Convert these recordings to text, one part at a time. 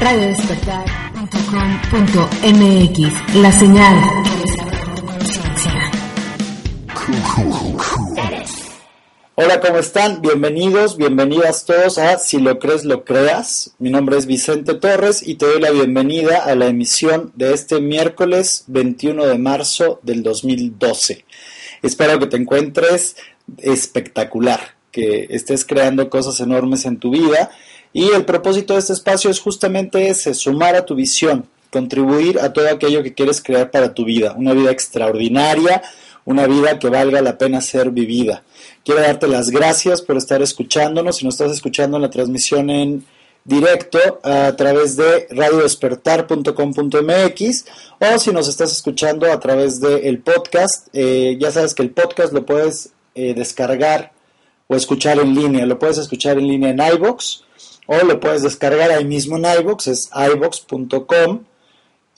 radiodespertar.com.mx La señal Hola, ¿cómo están? Bienvenidos, bienvenidas todos a Si lo crees, lo creas. Mi nombre es Vicente Torres y te doy la bienvenida a la emisión de este miércoles 21 de marzo del 2012. Espero que te encuentres espectacular, que estés creando cosas enormes en tu vida y el propósito de este espacio es justamente ese, sumar a tu visión, contribuir a todo aquello que quieres crear para tu vida, una vida extraordinaria, una vida que valga la pena ser vivida. Quiero darte las gracias por estar escuchándonos. Si nos estás escuchando en la transmisión en directo a través de radiodespertar.com.mx o si nos estás escuchando a través del podcast, eh, ya sabes que el podcast lo puedes eh, descargar o escuchar en línea. Lo puedes escuchar en línea en iBox o lo puedes descargar ahí mismo en iBox, es iBox.com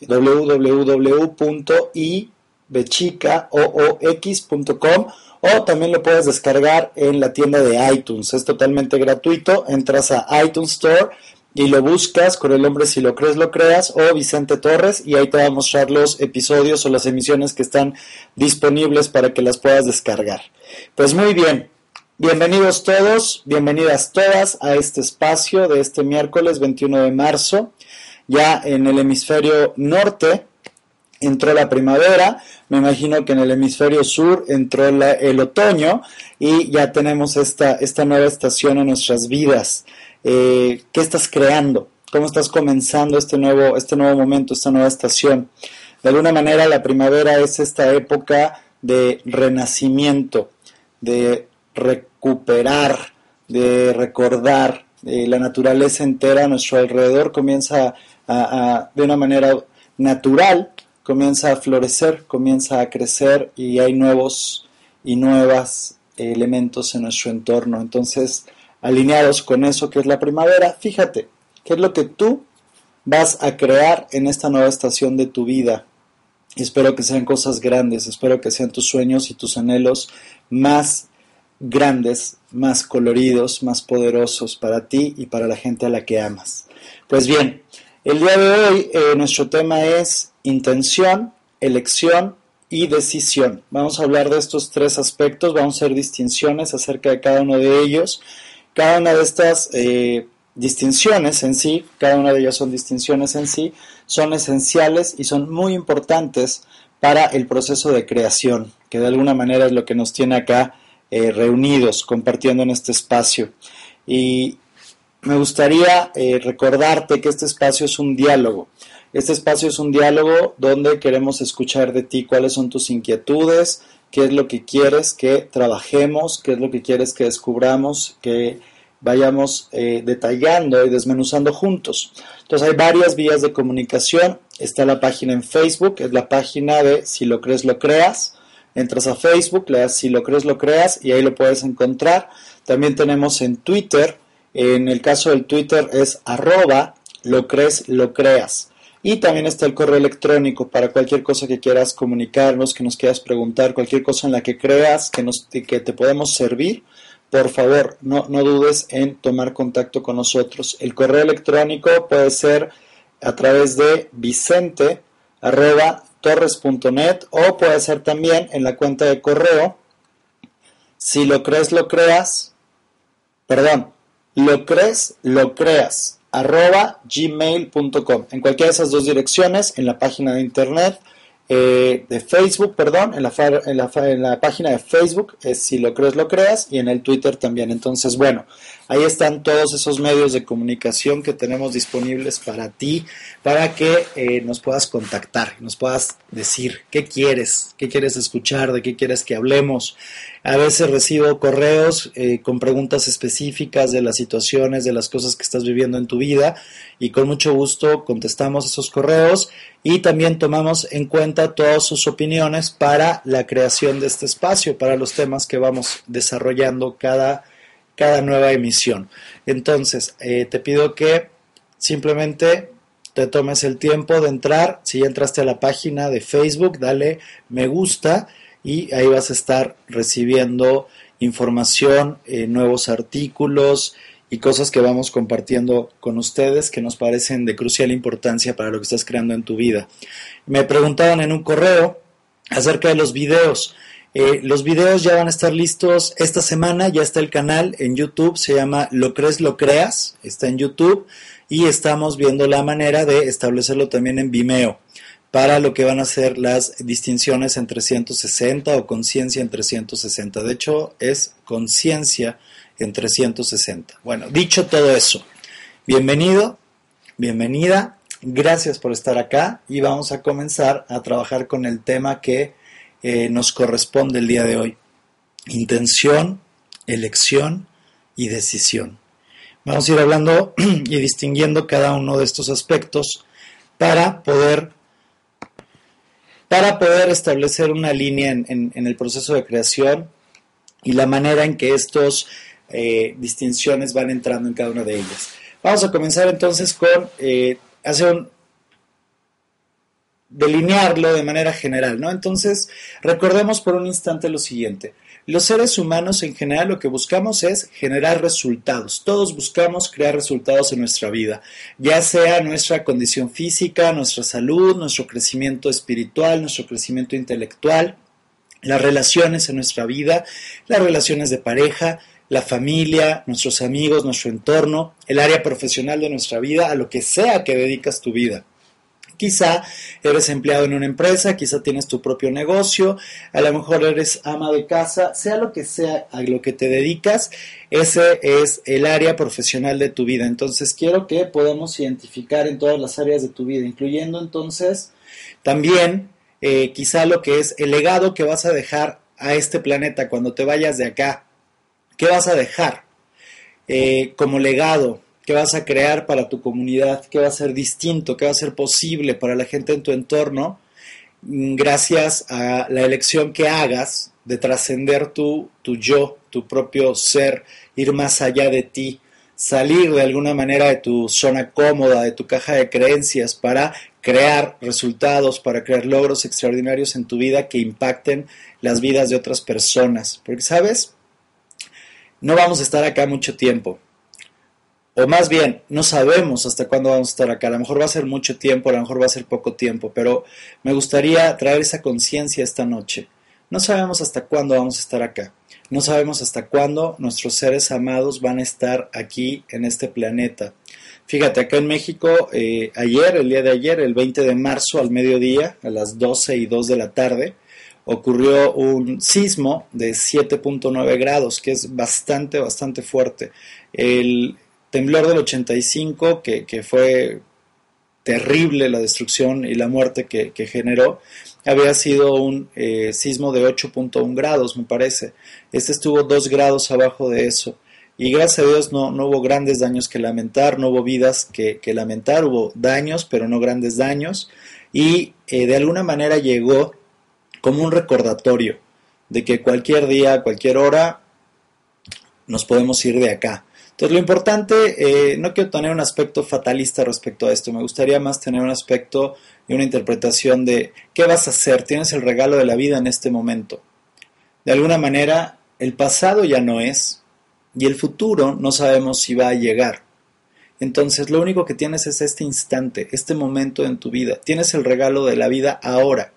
www.ibechicacom o también lo puedes descargar en la tienda de iTunes. Es totalmente gratuito. Entras a iTunes Store y lo buscas con el nombre Si lo crees, lo creas o Vicente Torres y ahí te va a mostrar los episodios o las emisiones que están disponibles para que las puedas descargar. Pues muy bien. Bienvenidos todos, bienvenidas todas a este espacio de este miércoles 21 de marzo. Ya en el hemisferio norte entró la primavera, me imagino que en el hemisferio sur entró el otoño y ya tenemos esta, esta nueva estación en nuestras vidas. Eh, ¿Qué estás creando? ¿Cómo estás comenzando este nuevo, este nuevo momento, esta nueva estación? De alguna manera la primavera es esta época de renacimiento, de recuperar, de recordar. Eh, la naturaleza entera a nuestro alrededor comienza a, de una manera natural comienza a florecer, comienza a crecer y hay nuevos y nuevas elementos en nuestro entorno. Entonces, alineados con eso que es la primavera, fíjate, ¿qué es lo que tú vas a crear en esta nueva estación de tu vida? Espero que sean cosas grandes, espero que sean tus sueños y tus anhelos más grandes, más coloridos, más poderosos para ti y para la gente a la que amas. Pues bien, el día de hoy eh, nuestro tema es intención, elección y decisión. Vamos a hablar de estos tres aspectos, vamos a hacer distinciones acerca de cada uno de ellos. Cada una de estas eh, distinciones en sí, cada una de ellas son distinciones en sí, son esenciales y son muy importantes para el proceso de creación, que de alguna manera es lo que nos tiene acá eh, reunidos, compartiendo en este espacio. Y me gustaría eh, recordarte que este espacio es un diálogo. Este espacio es un diálogo donde queremos escuchar de ti cuáles son tus inquietudes, qué es lo que quieres que trabajemos, qué es lo que quieres que descubramos, que vayamos eh, detallando y desmenuzando juntos. Entonces hay varias vías de comunicación. Está la página en Facebook, es la página de Si lo crees, lo creas. Entras a Facebook, le das Si lo crees, lo creas y ahí lo puedes encontrar. También tenemos en Twitter. En el caso del Twitter es arroba lo crees, lo creas. Y también está el correo electrónico para cualquier cosa que quieras comunicarnos, que nos quieras preguntar, cualquier cosa en la que creas que, nos, que te podemos servir. Por favor, no, no dudes en tomar contacto con nosotros. El correo electrónico puede ser a través de vicente torres.net o puede ser también en la cuenta de correo. Si lo crees lo creas. Perdón lo crees lo creas. Arroba gmail.com. En cualquiera de esas dos direcciones, en la página de internet, eh, de Facebook, perdón, en la, en, la, página de Facebook, es si lo crees, lo creas, y en el Twitter también. Entonces, bueno, ahí están todos esos medios de comunicación que tenemos disponibles para ti, para que eh, nos puedas contactar, nos puedas decir qué quieres, qué quieres escuchar, de qué quieres que hablemos. A veces recibo correos eh, con preguntas específicas de las situaciones, de las cosas que estás viviendo en tu vida y con mucho gusto contestamos esos correos y también tomamos en cuenta todas sus opiniones para la creación de este espacio, para los temas que vamos desarrollando cada, cada nueva emisión. Entonces, eh, te pido que simplemente te tomes el tiempo de entrar, si ya entraste a la página de Facebook, dale me gusta y ahí vas a estar recibiendo información, eh, nuevos artículos y cosas que vamos compartiendo con ustedes que nos parecen de crucial importancia para lo que estás creando en tu vida. Me preguntaban en un correo acerca de los videos. Eh, los videos ya van a estar listos esta semana, ya está el canal en YouTube, se llama Lo crees, lo creas, está en YouTube y estamos viendo la manera de establecerlo también en Vimeo para lo que van a ser las distinciones en 360 o conciencia en 360. De hecho, es conciencia en 360. Bueno, dicho todo eso, bienvenido, bienvenida, gracias por estar acá y vamos a comenzar a trabajar con el tema que eh, nos corresponde el día de hoy. Intención, elección y decisión. Vamos a ir hablando y distinguiendo cada uno de estos aspectos para poder para poder establecer una línea en, el proceso de creación y la manera en que estas eh, distinciones van entrando en cada una de ellas. Vamos a comenzar entonces con eh, hacer un, delinearlo de manera general, ¿no? Entonces, recordemos por un instante lo siguiente. Los seres humanos en general lo que buscamos es generar resultados. Todos buscamos crear resultados en nuestra vida, ya sea nuestra condición física, nuestra salud, nuestro crecimiento espiritual, nuestro crecimiento intelectual, las relaciones en nuestra vida, las relaciones de pareja, la familia, nuestros amigos, nuestro entorno, el área profesional de nuestra vida, a lo que sea que dedicas tu vida. Quizá eres empleado en una empresa, quizá tienes tu propio negocio, a lo mejor eres ama de casa, sea lo que sea a lo que te dedicas, ese es el área profesional de tu vida. Entonces quiero que podamos identificar en todas las áreas de tu vida, incluyendo entonces también eh, quizá lo que es el legado que vas a dejar a este planeta cuando te vayas de acá. ¿Qué vas a dejar eh, como legado? ¿Qué vas a crear para tu comunidad? ¿Qué va a ser distinto? ¿Qué va a ser posible para la gente en tu entorno? Mm, gracias a la elección que hagas de trascender tu, tu yo, tu propio ser, ir más allá de ti, salir de alguna manera de tu zona cómoda, de tu caja de creencias para crear resultados, para crear logros extraordinarios en tu vida que impacten las vidas de otras personas. Porque, ¿sabes? No vamos a estar acá mucho tiempo o más bien, no sabemos hasta cuándo vamos a estar acá. A lo mejor va a ser mucho tiempo, a lo mejor va a ser poco tiempo, pero me gustaría traer esa conciencia esta noche. No sabemos hasta cuándo vamos a estar acá. No sabemos hasta cuándo nuestros seres amados van a estar aquí en este planeta. Fíjate, acá en México, eh, ayer, el día de ayer, el 20 de marzo al mediodía, a las 12 y 2 de la tarde, ocurrió un sismo de 7.9 grados, que es bastante, bastante fuerte. El, temblor del 85, que, que fue terrible la destrucción y la muerte que, generó, había sido un eh, sismo de 8.1 grados, me parece. Este estuvo 2 grados abajo de eso. Y gracias a Dios no, no hubo grandes daños que lamentar, no hubo vidas que, que lamentar, hubo daños, pero no grandes daños. Y eh, de alguna manera llegó como un recordatorio de que cualquier día, cualquier hora, nos podemos ir de acá. Entonces, lo importante, eh, no quiero tener un aspecto fatalista respecto a esto, me gustaría más tener un aspecto y una interpretación de qué vas a hacer, tienes el regalo de la vida en este momento. De alguna manera, el pasado ya no es y el futuro no sabemos si va a llegar. Entonces, lo único que tienes es este instante, este momento en tu vida. Tienes el regalo de la vida ahora.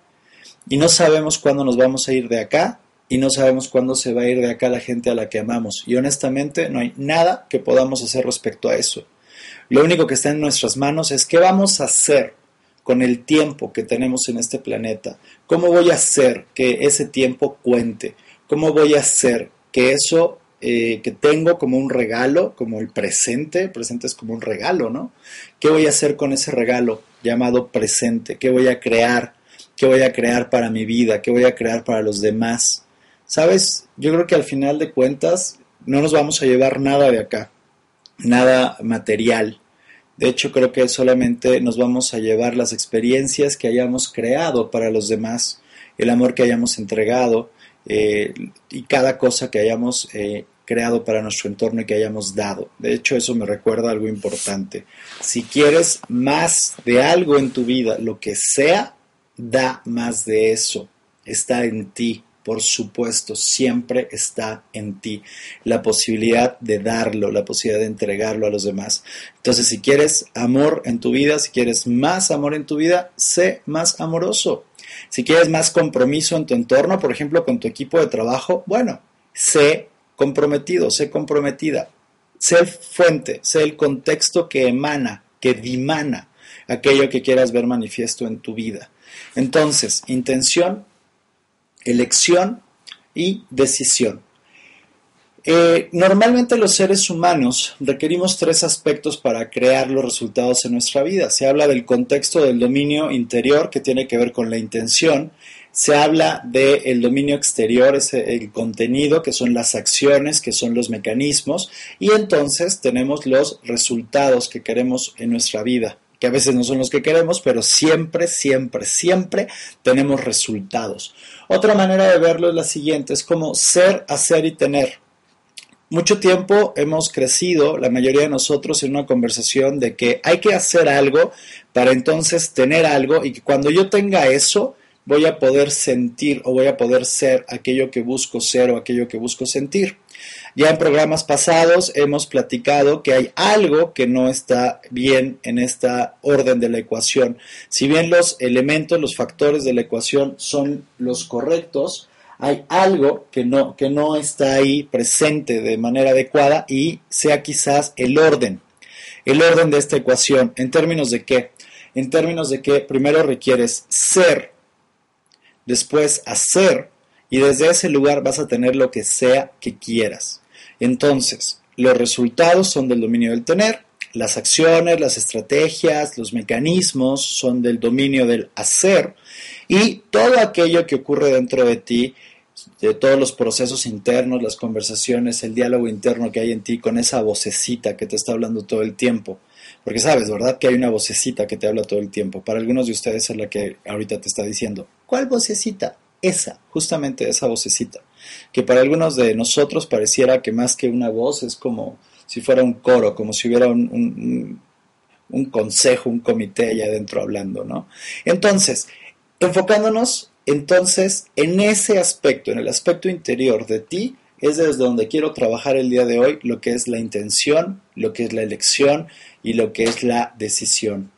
Y no sabemos cuándo nos vamos a ir de acá y no sabemos cuándo se va a ir de acá la gente a la que amamos. Y honestamente no hay nada que podamos hacer respecto a eso. Lo único que está en nuestras manos es qué vamos a hacer con el tiempo que tenemos en este planeta. ¿Cómo voy a hacer que ese tiempo cuente? ¿Cómo voy a hacer que eso eh, que tengo como un regalo, como el presente, presente es como un regalo, ¿no? ¿Qué voy a hacer con ese regalo llamado presente? ¿Qué voy a crear? ¿Qué voy a crear para mi vida? ¿Qué voy a crear para los demás? Sabes, yo creo que al final de cuentas no nos vamos a llevar nada de acá, nada material. De hecho, creo que solamente nos vamos a llevar las experiencias que hayamos creado para los demás, el amor que hayamos entregado eh, y cada cosa que hayamos eh, creado para nuestro entorno y que hayamos dado. De hecho, eso me recuerda algo importante. Si quieres más de algo en tu vida, lo que sea, da más de eso. Está en ti por supuesto, siempre está en ti la posibilidad de darlo, la posibilidad de entregarlo a los demás. Entonces, si quieres amor en tu vida, si quieres más amor en tu vida, sé más amoroso. Si quieres más compromiso en tu entorno, por ejemplo, con tu equipo de trabajo, bueno, sé comprometido, sé comprometida. Sé fuente, sé el contexto que emana, que dimana aquello que quieras ver manifiesto en tu vida. Entonces, intención, elección y decisión. Eh, normalmente los seres humanos requerimos tres aspectos para crear los resultados en nuestra vida. Se habla del contexto del dominio interior que tiene que ver con la intención. Se habla del dominio exterior, es el contenido, que son las acciones, que son los mecanismos. Y entonces tenemos los resultados que queremos en nuestra vida que a veces no son los que queremos, pero siempre, siempre, siempre tenemos resultados. Otra manera de verlo es la siguiente, es como ser, hacer y tener. Mucho tiempo hemos crecido, la mayoría de nosotros, en una conversación de que hay que hacer algo para entonces tener algo y que cuando yo tenga eso, voy a poder sentir o voy a poder ser aquello que busco ser o aquello que busco sentir. Ya en programas pasados hemos platicado que hay algo que no está bien en esta orden de la ecuación. Si bien los elementos, los factores de la ecuación son los correctos, hay algo que no, que no está ahí presente de manera adecuada y sea quizás el orden. El orden de esta ecuación, ¿en términos de qué? En términos de que primero requieres ser, después hacer, y desde ese lugar vas a tener lo que sea que quieras. Entonces, los resultados son del dominio del tener, las acciones, las estrategias, los mecanismos son del dominio del hacer y todo aquello que ocurre dentro de ti, de todos los procesos internos, las conversaciones, el diálogo interno que hay en ti con esa vocecita que te está hablando todo el tiempo. Porque sabes, ¿verdad? Que hay una vocecita que te habla todo el tiempo. Para algunos de ustedes es la que ahorita te está diciendo. ¿Cuál vocecita? Esa, justamente esa vocecita que para algunos de nosotros pareciera que más que una voz es como si fuera un coro, como si hubiera un, consejo, un comité allá adentro hablando, ¿no? Entonces, enfocándonos entonces en ese aspecto, en el aspecto interior de ti, es desde donde quiero trabajar el día de hoy lo que es la intención, lo que es la elección y lo que es la decisión.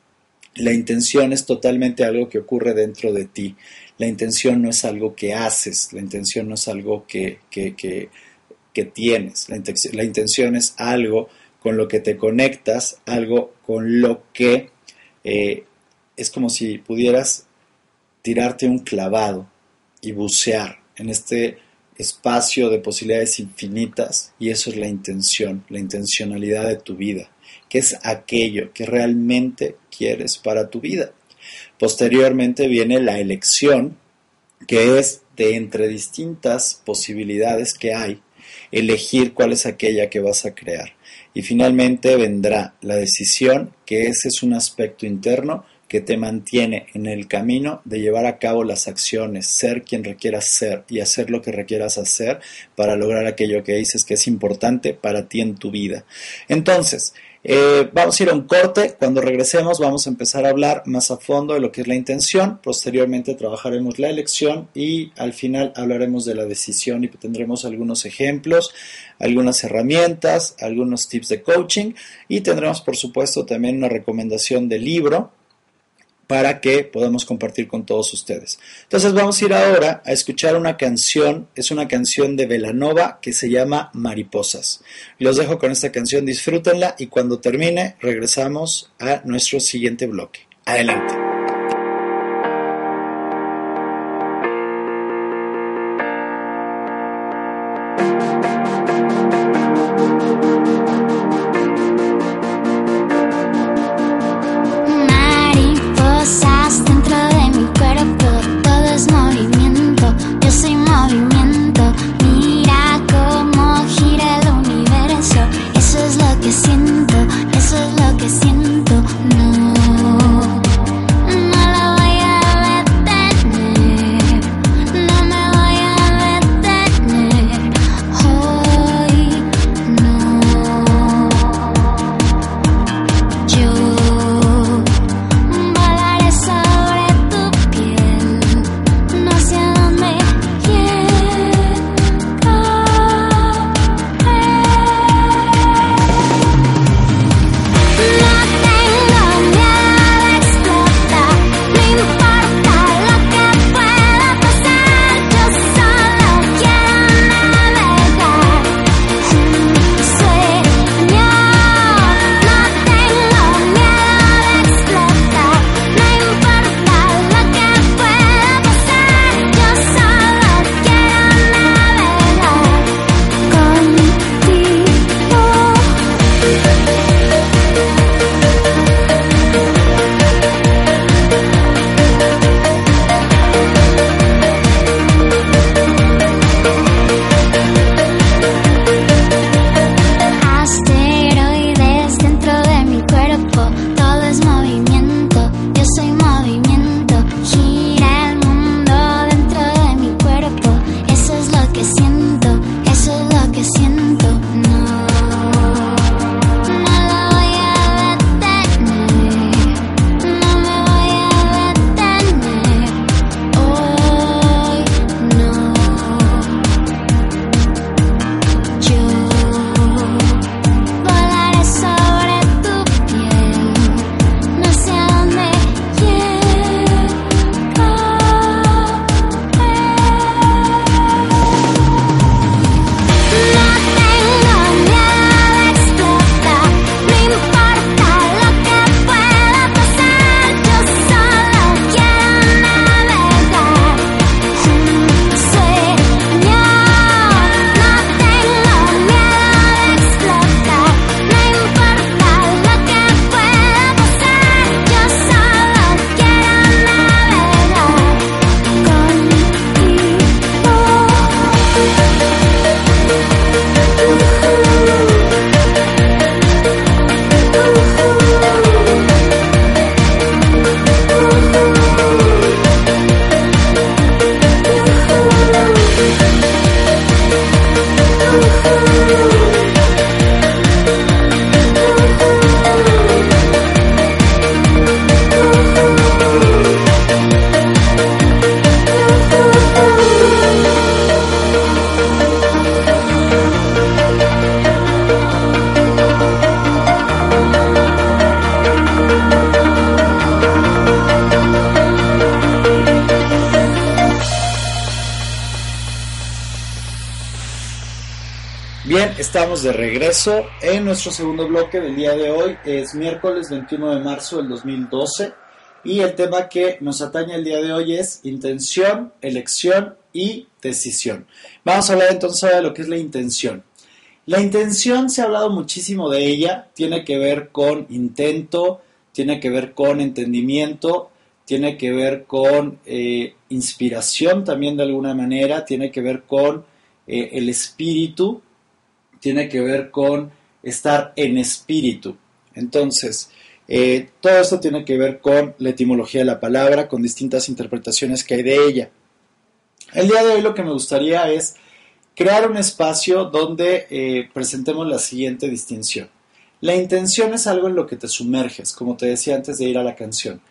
La intención es totalmente algo que ocurre dentro de ti. La intención no es algo que haces, la intención no es algo que, tienes, la, intención es algo con lo que te conectas, algo con lo que eh, es como si pudieras tirarte un clavado y bucear en este espacio de posibilidades infinitas y eso es la intención, la intencionalidad de tu vida, que es aquello que realmente quieres para tu vida. Posteriormente viene la elección, que es de entre distintas posibilidades que hay, elegir cuál es aquella que vas a crear. Y finalmente vendrá la decisión, que ese es un aspecto interno que te mantiene en el camino de llevar a cabo las acciones, ser quien requieras ser y hacer lo que requieras hacer para lograr aquello que dices que es importante para ti en tu vida. Entonces, eh, vamos a ir a un corte. Cuando regresemos vamos a empezar a hablar más a fondo de lo que es la intención. Posteriormente trabajaremos la elección y al final hablaremos de la decisión y tendremos algunos ejemplos, algunas herramientas, algunos tips de coaching y tendremos por supuesto también una recomendación de libro para que podamos compartir con todos ustedes. Entonces vamos a ir ahora a escuchar una canción, es una canción de Velanova que se llama Mariposas. Los dejo con esta canción, disfrútenla y cuando termine regresamos a nuestro siguiente bloque. Adelante. De regreso en nuestro segundo bloque del día de hoy. Es miércoles 21 de marzo del 2012 y el tema que nos atañe el día de hoy es intención, elección y decisión. Vamos a hablar entonces de lo que es la intención. La intención se ha hablado muchísimo de ella, tiene que ver con intento, tiene que ver con entendimiento, tiene que ver con eh, inspiración también de alguna manera, tiene que ver con eh, el espíritu tiene que ver con estar en espíritu. Entonces, eh, todo esto tiene que ver con la etimología de la palabra, con distintas interpretaciones que hay de ella. El día de hoy lo que me gustaría es crear un espacio donde eh, presentemos la siguiente distinción. La intención es algo en lo que te sumerges, como te decía antes de ir a la canción.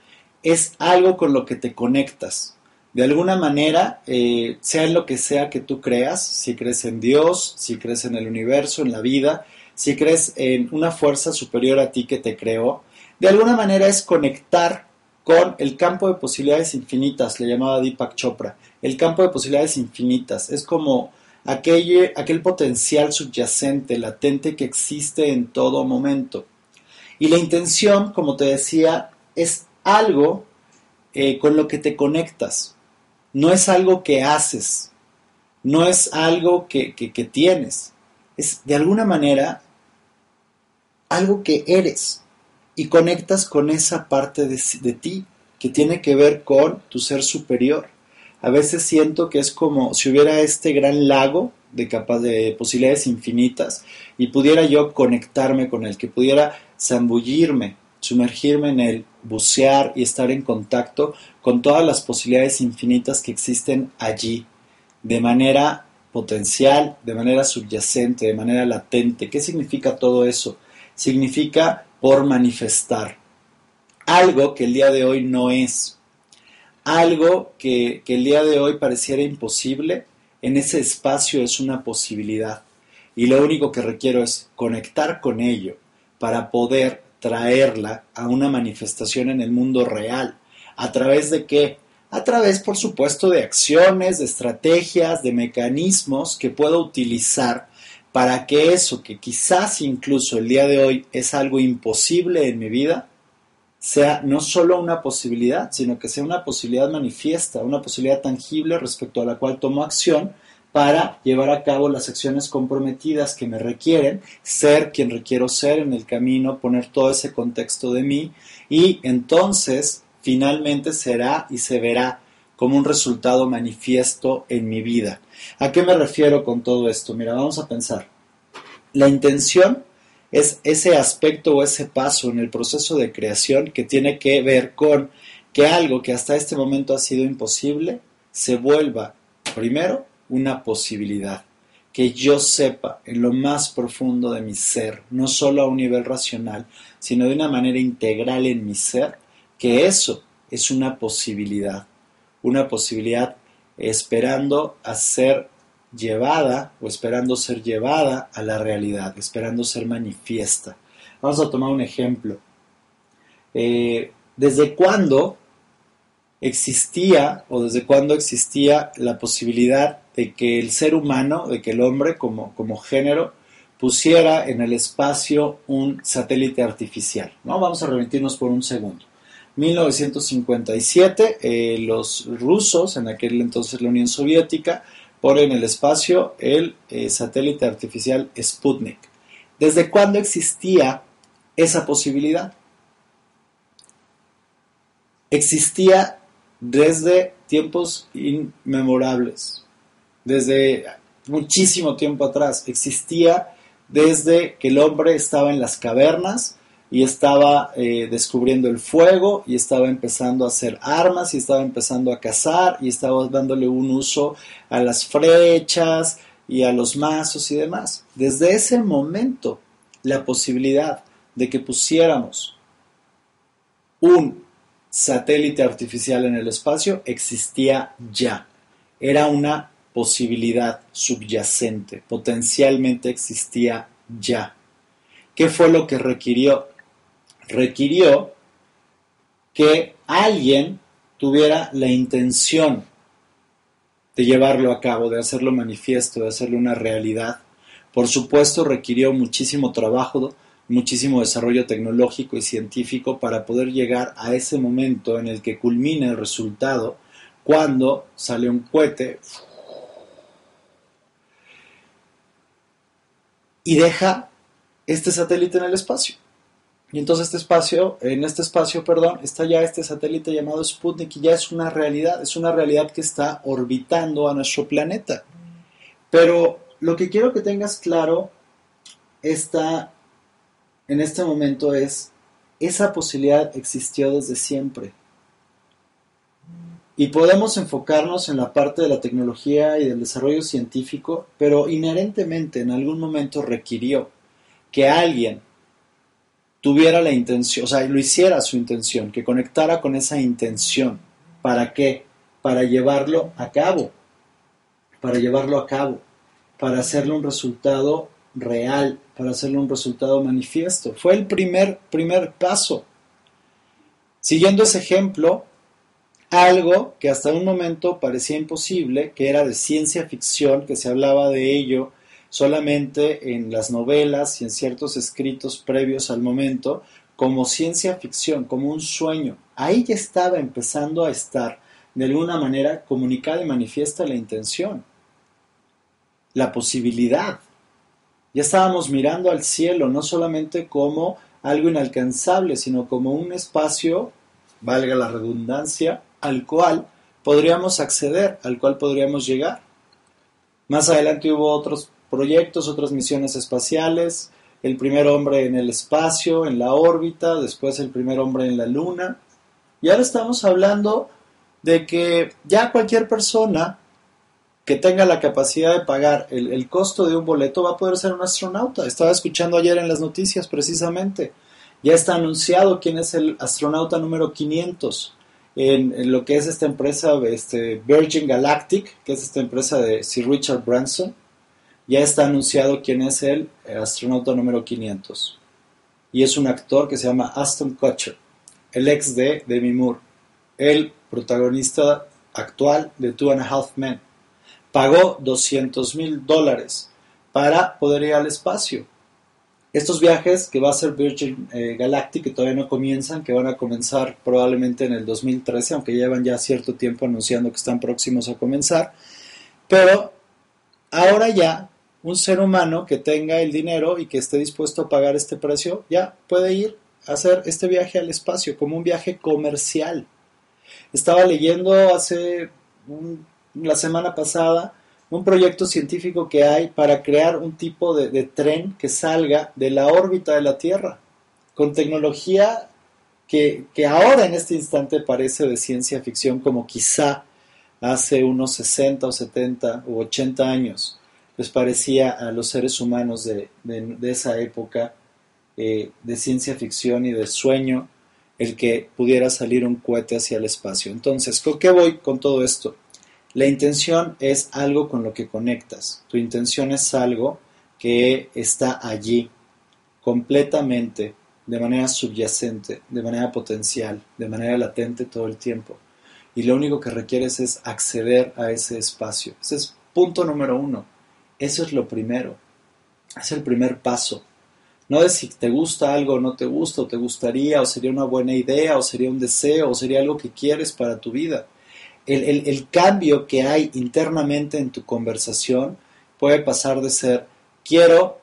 Es algo con lo que te conectas de alguna manera, eh, sea en lo que sea que tú creas, si crees en Dios, si crees en el universo, en la vida, si crees en una fuerza superior a ti que te creó, de alguna manera es conectar con el campo de posibilidades infinitas, le llamaba Deepak Chopra, el campo de posibilidades infinitas, es como aquel, aquel potencial subyacente, latente que existe en todo momento. Y la intención, como te decía, es algo eh, con lo que te conectas no es algo que haces, no es algo que, tienes, es de alguna manera algo que eres y conectas con esa parte de, de, ti que tiene que ver con tu ser superior. A veces siento que es como si hubiera este gran lago de capaz de posibilidades infinitas y pudiera yo conectarme con él, que pudiera zambullirme sumergirme en él, bucear y estar en contacto con todas las posibilidades infinitas que existen allí, de manera potencial, de manera subyacente, de manera latente. ¿Qué significa todo eso? Significa por manifestar algo que el día de hoy no es, algo que, que el día de hoy pareciera imposible, en ese espacio es una posibilidad. Y lo único que requiero es conectar con ello para poder traerla a una manifestación en el mundo real. ¿A través de qué? A través, por supuesto, de acciones, de estrategias, de mecanismos que puedo utilizar para que eso que quizás incluso el día de hoy es algo imposible en mi vida, sea no solo una posibilidad, sino que sea una posibilidad manifiesta, una posibilidad tangible respecto a la cual tomo acción para llevar a cabo las acciones comprometidas que me requieren, ser quien requiero ser en el camino, poner todo ese contexto de mí y entonces finalmente será y se verá como un resultado manifiesto en mi vida. ¿A qué me refiero con todo esto? Mira, vamos a pensar. La intención es ese aspecto o ese paso en el proceso de creación que tiene que ver con que algo que hasta este momento ha sido imposible se vuelva, primero, una posibilidad, que yo sepa en lo más profundo de mi ser, no solo a un nivel racional, sino de una manera integral en mi ser, que eso es una posibilidad, una posibilidad esperando a ser llevada o esperando ser llevada a la realidad, esperando ser manifiesta. Vamos a tomar un ejemplo. Eh, ¿Desde cuándo existía o desde cuándo existía la posibilidad de que el ser humano, de que el hombre como, como género, pusiera en el espacio un satélite artificial. ¿no? Vamos a remitirnos por un segundo. 1957, eh, los rusos, en aquel entonces la Unión Soviética, ponen en el espacio el eh, satélite artificial Sputnik. ¿Desde cuándo existía esa posibilidad? Existía desde tiempos inmemorables desde muchísimo tiempo atrás, existía desde que el hombre estaba en las cavernas y estaba eh, descubriendo el fuego y estaba empezando a hacer armas y estaba empezando a cazar y estaba dándole un uso a las flechas y a los mazos y demás. Desde ese momento, la posibilidad de que pusiéramos un satélite artificial en el espacio existía ya. Era una posibilidad subyacente, potencialmente existía ya. ¿Qué fue lo que requirió? Requirió que alguien tuviera la intención de llevarlo a cabo, de hacerlo manifiesto, de hacerlo una realidad, Por supuesto, requirió muchísimo trabajo, muchísimo desarrollo tecnológico y científico para poder llegar a ese momento en el que culmina el resultado cuando sale un cohete y deja este satélite en el espacio. Y entonces este espacio, en este espacio, perdón, está ya este satélite llamado Sputnik y ya es una realidad, es una realidad que está orbitando a nuestro planeta. Pero lo que quiero que tengas claro está en este momento es, esa posibilidad existió desde siempre. Y podemos enfocarnos en la parte de la tecnología y del desarrollo científico, pero inherentemente en algún momento requirió que alguien tuviera la intención, o sea, lo hiciera su intención, que conectara con esa intención. ¿Para qué? Para llevarlo a cabo, para llevarlo a cabo, para hacerle un resultado real, para hacerle un resultado manifiesto. Fue el primer, primer paso. Siguiendo ese ejemplo, algo que hasta un momento parecía imposible, que era de ciencia ficción, que se hablaba de ello solamente en las novelas y en ciertos escritos previos al momento, como ciencia ficción, como un sueño. Ahí ya estaba empezando a estar de alguna manera comunicada y manifiesta la intención, la posibilidad. Ya estábamos mirando al cielo no solamente como algo inalcanzable, sino como un espacio, valga la redundancia, al cual podríamos acceder, al cual podríamos llegar. Más adelante hubo otros proyectos, otras misiones espaciales, el primer hombre en el espacio, en la órbita, después el primer hombre en la luna. Y ahora estamos hablando de que ya cualquier persona que tenga la capacidad de pagar el, costo de un boleto va a poder ser un astronauta. Estaba escuchando ayer en las noticias precisamente. Ya está anunciado quién es el astronauta número 500 en, en lo que es esta empresa este, Virgin Galactic, que es esta empresa de Sir Richard Branson ya está anunciado quién es el astronauta número 500. Y es un actor que se llama Aston Kutcher, el ex de Demi Moore, el protagonista actual de Two and a Half Men. Pagó 200 mil dólares para poder ir al espacio. Estos viajes que va a hacer Virgin eh, Galactic, que todavía no comienzan, que van a comenzar probablemente en el 2013, aunque llevan ya cierto tiempo anunciando que están próximos a comenzar, pero ahora ya un ser humano que tenga el dinero y que esté dispuesto a pagar este precio, ya puede ir a hacer este viaje al espacio como un viaje comercial. Estaba leyendo hace la semana pasada un proyecto científico que hay para crear un tipo de, de tren que salga de la órbita de la Tierra, con tecnología que, que ahora en este instante parece de ciencia ficción como quizá hace unos 60 o 70 o 80 años les parecía a los seres humanos de, esa época eh, de ciencia ficción y de sueño el que pudiera salir un cohete hacia el espacio. Entonces, ¿con qué voy con todo esto? La intención es algo con lo que conectas. Tu intención es algo que está allí, completamente, de manera subyacente, de manera potencial, de manera latente todo el tiempo. Y lo único que requieres es acceder a ese espacio. Ese es punto número uno. Eso es lo primero. Es el primer paso. No es si te gusta algo o no te gusta, o te gustaría, o sería una buena idea, o sería un deseo, o sería algo que quieres para tu vida. El, cambio que hay internamente en tu conversación puede pasar de ser quiero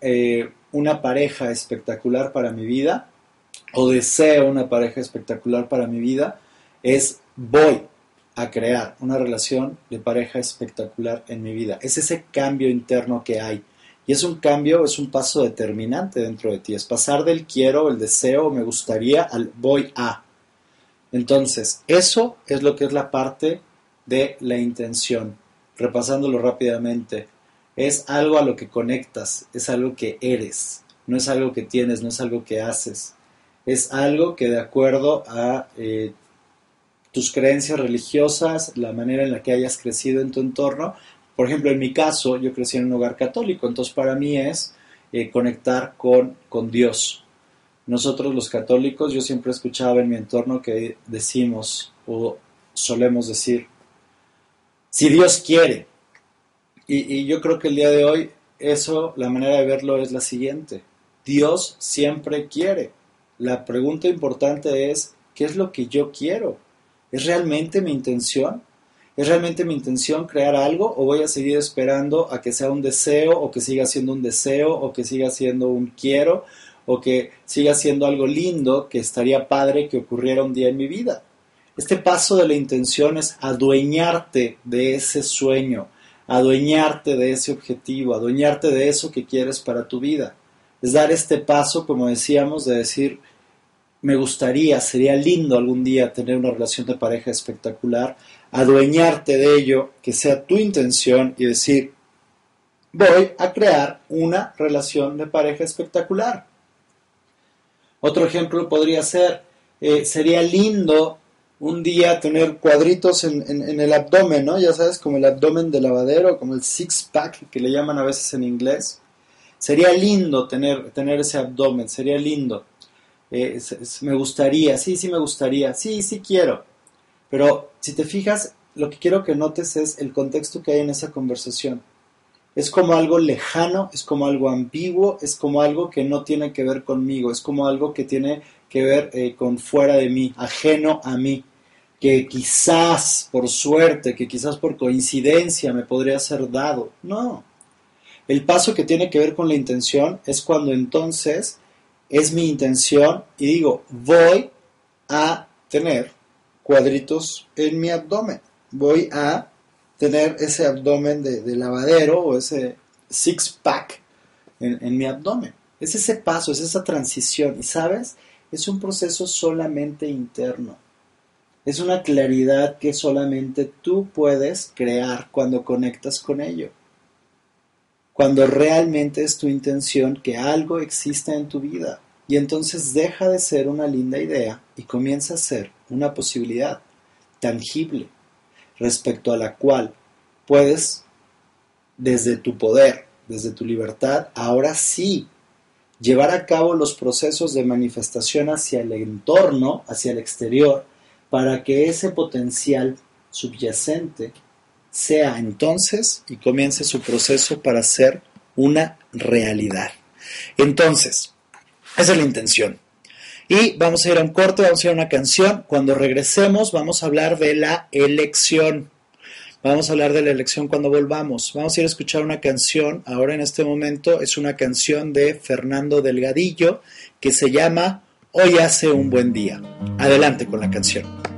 eh, una pareja espectacular para mi vida, o deseo una pareja espectacular para mi vida, es voy a crear una relación de pareja espectacular en mi vida. Es ese cambio interno que hay. Y es un cambio, es un paso determinante dentro de ti. Es pasar del quiero, el deseo, me gustaría, al voy a. Entonces, eso es lo que es la parte de la intención. Repasándolo rápidamente, es algo a lo que conectas, es algo que eres, no es algo que tienes, no es algo que haces. Es algo que de acuerdo a eh, tus creencias religiosas, la manera en la que hayas crecido en tu entorno. Por ejemplo, en mi caso, yo crecí en un hogar católico, entonces para mí es eh, conectar con, con Dios. Nosotros los católicos, yo siempre escuchaba en mi entorno que decimos o solemos decir, si Dios quiere. Y, y yo creo que el día de hoy eso, la manera de verlo es la siguiente. Dios siempre quiere. La pregunta importante es, ¿qué es lo que yo quiero? ¿Es realmente mi intención? ¿Es realmente mi intención crear algo o voy a seguir esperando a que sea un deseo o que siga siendo un deseo o que siga siendo un quiero o que siga siendo algo lindo que estaría padre que ocurriera un día en mi vida? Este paso de la intención es adueñarte de ese sueño, adueñarte de ese objetivo, adueñarte de eso que quieres para tu vida. Es dar este paso, como decíamos, de decir, me gustaría, sería lindo algún día tener una relación de pareja espectacular, adueñarte de ello, que sea tu intención y decir, voy a crear una relación de pareja espectacular. Otro ejemplo podría ser, eh, sería lindo un día tener cuadritos en, en, el abdomen, ¿no? Ya sabes, como el abdomen de lavadero, como el six-pack que le llaman a veces en inglés. Sería lindo tener, tener ese abdomen, sería lindo. Eh, me gustaría, sí, sí me gustaría, sí, sí quiero. Pero si te fijas, lo que quiero que notes es el contexto que hay en esa conversación. Es como algo lejano, es como algo ambiguo, es como algo que no tiene que ver conmigo, es como algo que tiene que ver eh, con fuera de mí, ajeno a mí, que quizás por suerte, que quizás por coincidencia me podría ser dado. No. El paso que tiene que ver con la intención es cuando entonces es mi intención y digo, voy a tener cuadritos en mi abdomen, voy a tener ese abdomen de, lavadero o ese six-pack en, en mi abdomen. Es ese paso, es esa transición y sabes, es un proceso solamente interno. Es una claridad que solamente tú puedes crear cuando conectas con ello cuando realmente es tu intención que algo exista en tu vida. Y entonces deja de ser una linda idea y comienza a ser una posibilidad tangible respecto a la cual puedes, desde tu poder, desde tu libertad, ahora sí llevar a cabo los procesos de manifestación hacia el entorno, hacia el exterior, para que ese potencial subyacente sea entonces y comience su proceso para ser una realidad. Entonces, esa es la intención. Y vamos a ir a un corte, vamos a ir a una canción. Cuando regresemos vamos a hablar de la elección. Vamos a hablar de la elección cuando volvamos. Vamos a ir a escuchar una canción. Ahora en este momento es una canción de Fernando Delgadillo que se llama Hoy hace un buen día. Adelante con la canción.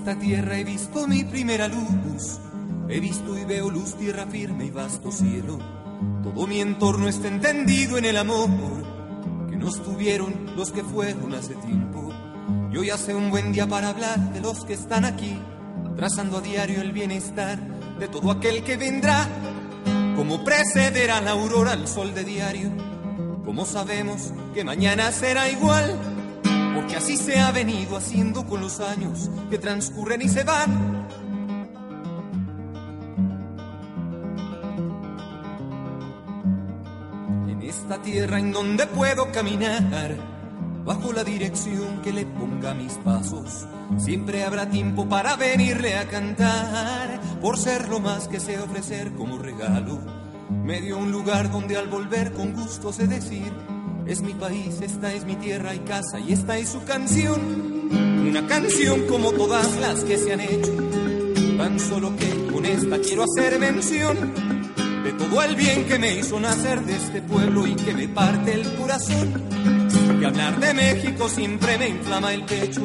Esta tierra he visto mi primera luz. He visto y veo luz, tierra firme y vasto cielo. Todo mi entorno está entendido en el amor que nos tuvieron los que fueron hace tiempo. Y hoy hace un buen día para hablar de los que están aquí, trazando a diario el bienestar de todo aquel que vendrá. Como precederá la aurora al sol de diario, como sabemos que mañana será igual porque así se ha venido haciendo con los años que transcurren y se van. En esta tierra en donde puedo caminar, bajo la dirección que le ponga mis pasos, siempre habrá tiempo para venirle a cantar, por ser lo más que sé ofrecer como regalo. Me dio un lugar donde al volver con gusto sé decir es mi país, esta es mi tierra y casa y esta es su canción. Una canción como todas las que se han hecho. Tan solo que con esta quiero hacer mención de todo el bien que me hizo nacer de este pueblo y que me parte el corazón. Que hablar de México siempre me inflama el pecho.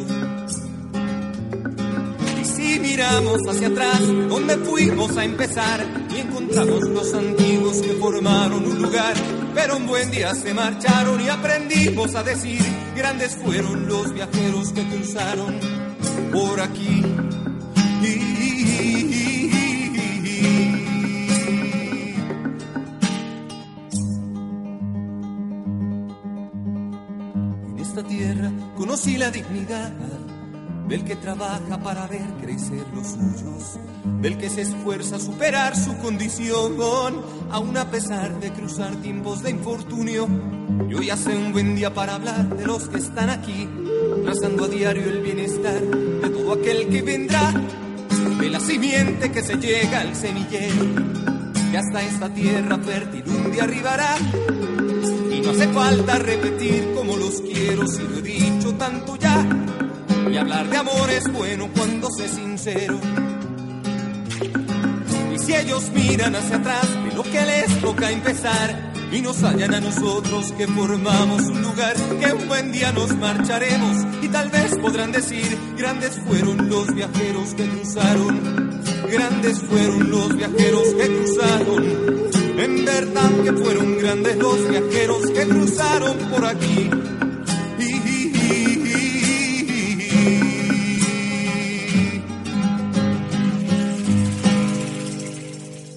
Y si miramos hacia atrás, donde fuimos a empezar, y encontramos los antiguos que formaron un lugar pero un buen día se marcharon y aprendimos a decir, grandes fueron los viajeros que cruzaron por aquí. En esta tierra conocí la dignidad del que trabaja para ver crecer los suyos, del que se esfuerza a superar su condición, aun a pesar de cruzar tiempos de infortunio. Yo ya sé un buen día para hablar de los que están aquí, trazando a diario el bienestar de todo aquel que vendrá, de la simiente que se llega al semillero, que hasta esta tierra fértil un día arribará. Y no hace falta repetir como los quiero, si lo he dicho tanto ya. Y hablar de amor es bueno cuando sé sincero. Y si ellos miran hacia atrás de lo que les toca empezar, y nos hallan a nosotros que formamos un lugar que un buen día nos marcharemos y tal vez podrán decir grandes fueron los viajeros que cruzaron grandes fueron los viajeros que cruzaron en verdad que fueron grandes los viajeros que cruzaron por aquí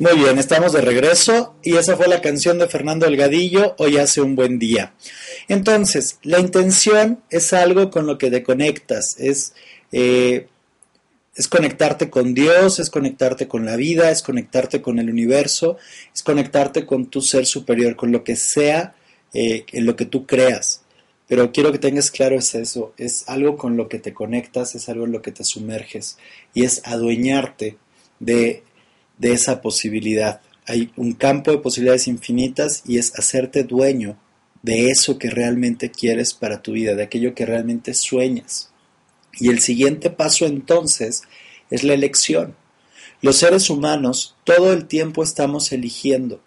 Muy bien, estamos de regreso y esa fue la canción de Fernando Delgadillo, Hoy hace un buen día. Entonces, la intención es algo con lo que te conectas, es, eh, es conectarte con Dios, es conectarte con la vida, es conectarte con el universo, es conectarte con tu ser superior, con lo que sea eh, en lo que tú creas. Pero quiero que tengas claro es eso, es algo con lo que te conectas, es algo en lo que te sumerges y es adueñarte de de esa posibilidad. Hay un campo de posibilidades infinitas y es hacerte dueño de eso que realmente quieres para tu vida, de aquello que realmente sueñas. Y el siguiente paso entonces es la elección. Los seres humanos todo el tiempo estamos eligiendo.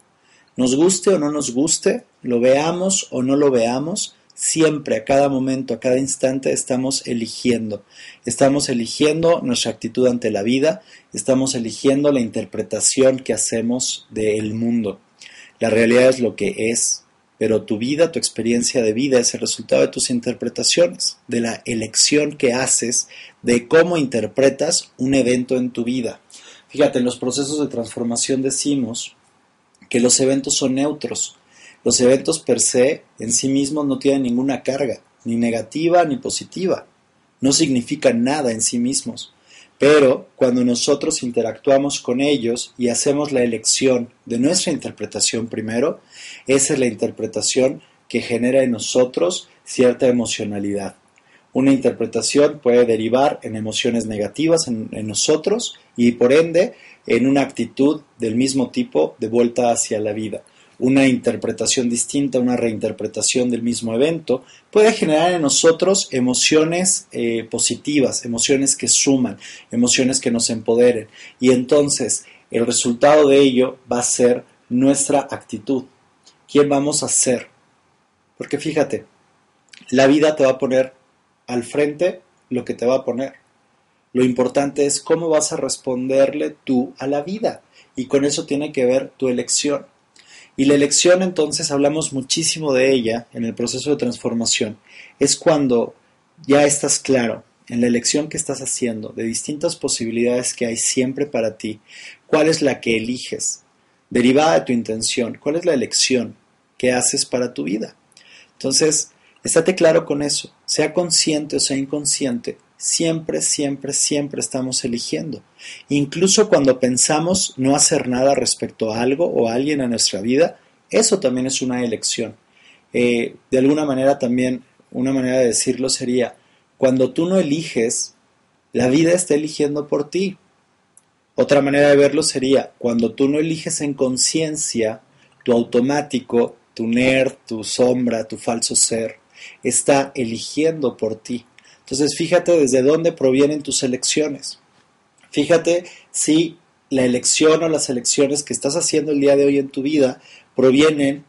Nos guste o no nos guste, lo veamos o no lo veamos, siempre, a cada momento, a cada instante, estamos eligiendo. Estamos eligiendo nuestra actitud ante la vida, estamos eligiendo la interpretación que hacemos del mundo. La realidad es lo que es, pero tu vida, tu experiencia de vida es el resultado de tus interpretaciones, de la elección que haces de cómo interpretas un evento en tu vida. Fíjate, en los procesos de transformación decimos que los eventos son neutros, los eventos per se en sí mismos no tienen ninguna carga, ni negativa ni positiva. No significan nada en sí mismos. Pero cuando nosotros interactuamos con ellos y hacemos la elección de nuestra interpretación primero, esa es la interpretación que genera en nosotros cierta emocionalidad. Una interpretación puede derivar en emociones negativas en, en, nosotros y por ende en una actitud del mismo tipo de vuelta hacia la vida una interpretación distinta, una reinterpretación del mismo evento, puede generar en nosotros emociones eh, positivas, emociones que suman, emociones que nos empoderen. Y entonces el resultado de ello va a ser nuestra actitud. ¿Quién vamos a ser? Porque fíjate, la vida te va a poner al frente lo que te va a poner. Lo importante es cómo vas a responderle tú a la vida. Y con eso tiene que ver tu elección. Y la elección entonces, hablamos muchísimo de ella en el proceso de transformación, es cuando ya estás claro en la elección que estás haciendo, de distintas posibilidades que hay siempre para ti, cuál es la que eliges, derivada de tu intención, cuál es la elección que haces para tu vida. Entonces, estate claro con eso, sea consciente o sea inconsciente, siempre, siempre, siempre estamos eligiendo. Incluso cuando pensamos no hacer nada respecto a algo o a alguien en nuestra vida, eso también es una elección. Eh, de alguna manera también, una manera de decirlo sería, cuando tú no eliges, la vida está eligiendo por ti. Otra manera de verlo sería, cuando tú no eliges en conciencia, tu automático, tu nerd, tu sombra, tu falso ser, está eligiendo por ti. Entonces fíjate desde dónde provienen tus elecciones. Fíjate si la elección o las elecciones que estás haciendo el día de hoy en tu vida provienen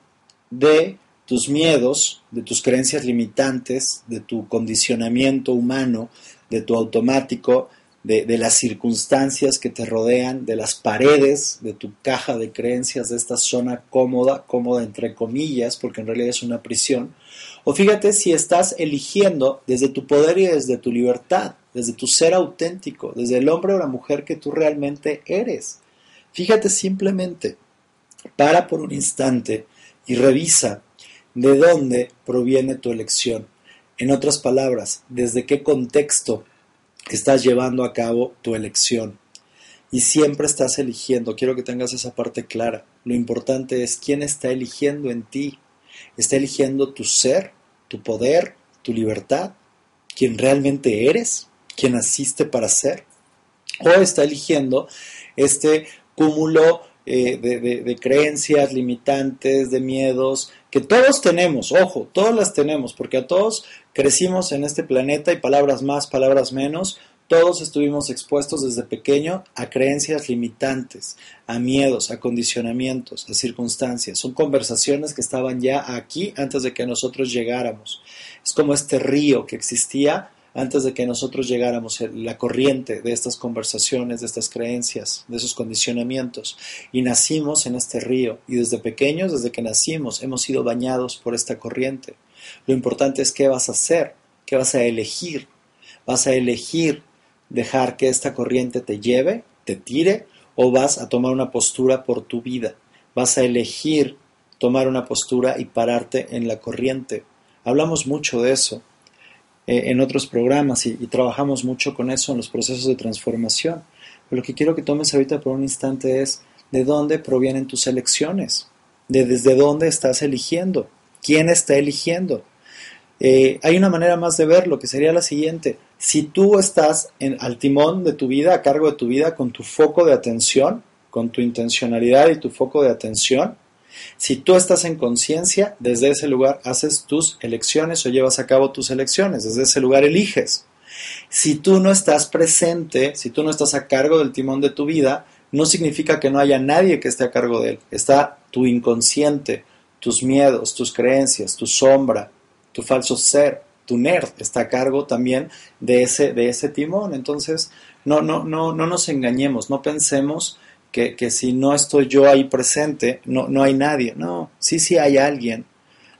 de tus miedos, de tus creencias limitantes, de tu condicionamiento humano, de tu automático, de, de, las circunstancias que te rodean, de las paredes de tu caja de creencias, de esta zona cómoda, cómoda entre comillas, porque en realidad es una prisión, o fíjate si estás eligiendo desde tu poder y desde tu libertad, desde tu ser auténtico, desde el hombre o la mujer que tú realmente eres. Fíjate simplemente, para por un instante y revisa de dónde proviene tu elección. En otras palabras, desde qué contexto estás llevando a cabo tu elección. Y siempre estás eligiendo, quiero que tengas esa parte clara. Lo importante es quién está eligiendo en ti, ¿Está eligiendo tu ser, tu poder, tu libertad? ¿Quién realmente eres? ¿Quién naciste para ser? ¿O está eligiendo este cúmulo eh, de, creencias limitantes, de miedos, que todos tenemos, ojo, todas las tenemos, porque a todos crecimos en este planeta y palabras más, palabras menos, todos estuvimos expuestos desde pequeño a creencias limitantes, a miedos, a condicionamientos, a circunstancias. Son conversaciones que estaban ya aquí antes de que nosotros llegáramos. Es como este río que existía antes de que nosotros llegáramos, la corriente de estas conversaciones, de estas creencias, de esos condicionamientos. Y nacimos en este río y desde pequeños, desde que nacimos, hemos sido bañados por esta corriente. Lo importante es qué vas a hacer, qué vas a elegir. Vas a elegir dejar que esta corriente te lleve, te tire, o vas a tomar una postura por tu vida. Vas a elegir tomar una postura y pararte en la corriente. Hablamos mucho de eso eh, en otros programas y, trabajamos mucho con eso en los procesos de transformación. Pero lo que quiero que tomes ahorita por un instante es de dónde provienen tus elecciones, de desde dónde estás eligiendo, quién está eligiendo. Eh, hay una manera más de verlo que sería la siguiente. Si tú estás en, al timón de tu vida, a cargo de tu vida, con tu foco de atención, con tu intencionalidad y tu foco de atención, si tú estás en conciencia, desde ese lugar haces tus elecciones o llevas a cabo tus elecciones, desde ese lugar eliges. Si tú no estás presente, si tú no estás a cargo del timón de tu vida, no significa que no haya nadie que esté a cargo de él. Está tu inconsciente, tus miedos, tus creencias, tu sombra, tu falso ser, tu nerd está a cargo también de ese, de ese timón. Entonces, no, no, no, no nos engañemos, no pensemos que, si no estoy yo ahí presente, no, no hay nadie. No, sí, sí hay alguien,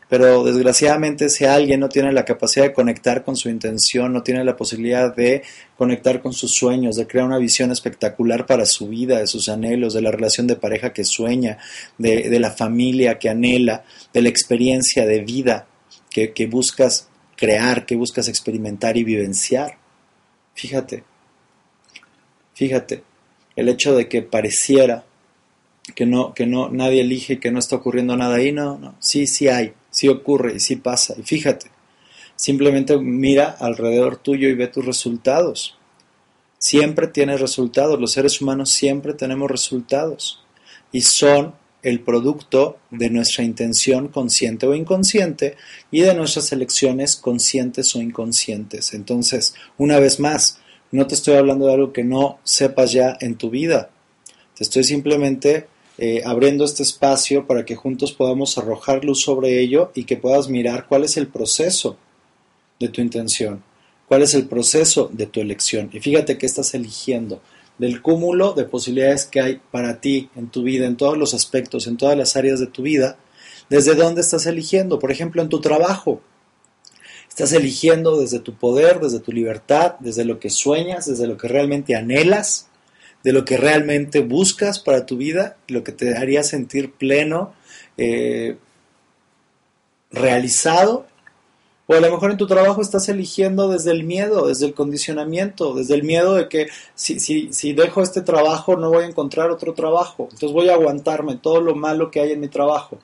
pero desgraciadamente ese alguien no tiene la capacidad de conectar con su intención, no tiene la posibilidad de conectar con sus sueños, de crear una visión espectacular para su vida, de sus anhelos, de la relación de pareja que sueña, de, la familia que anhela, de la experiencia de vida que, que buscas crear, que buscas experimentar y vivenciar. Fíjate, fíjate, el hecho de que pareciera que no, que no, nadie elige, que no está ocurriendo nada ahí, no, no, sí, sí hay, sí ocurre y sí pasa. Y fíjate, simplemente mira alrededor tuyo y ve tus resultados. Siempre tienes resultados, los seres humanos siempre tenemos resultados y son el producto de nuestra intención consciente o inconsciente y de nuestras elecciones conscientes o inconscientes. Entonces, una vez más, no te estoy hablando de algo que no sepas ya en tu vida. Te estoy simplemente eh, abriendo este espacio para que juntos podamos arrojar luz sobre ello y que puedas mirar cuál es el proceso de tu intención, cuál es el proceso de tu elección. Y fíjate que estás eligiendo del cúmulo de posibilidades que hay para ti en tu vida, en todos los aspectos, en todas las áreas de tu vida, desde dónde estás eligiendo. Por ejemplo, en tu trabajo. Estás eligiendo desde tu poder, desde tu libertad, desde lo que sueñas, desde lo que realmente anhelas, de lo que realmente buscas para tu vida, lo que te haría sentir pleno, eh, realizado. O a lo mejor en tu trabajo estás eligiendo desde el miedo, desde el condicionamiento, desde el miedo de que si, si, si dejo este trabajo no voy a encontrar otro trabajo. Entonces voy a aguantarme todo lo malo que hay en mi trabajo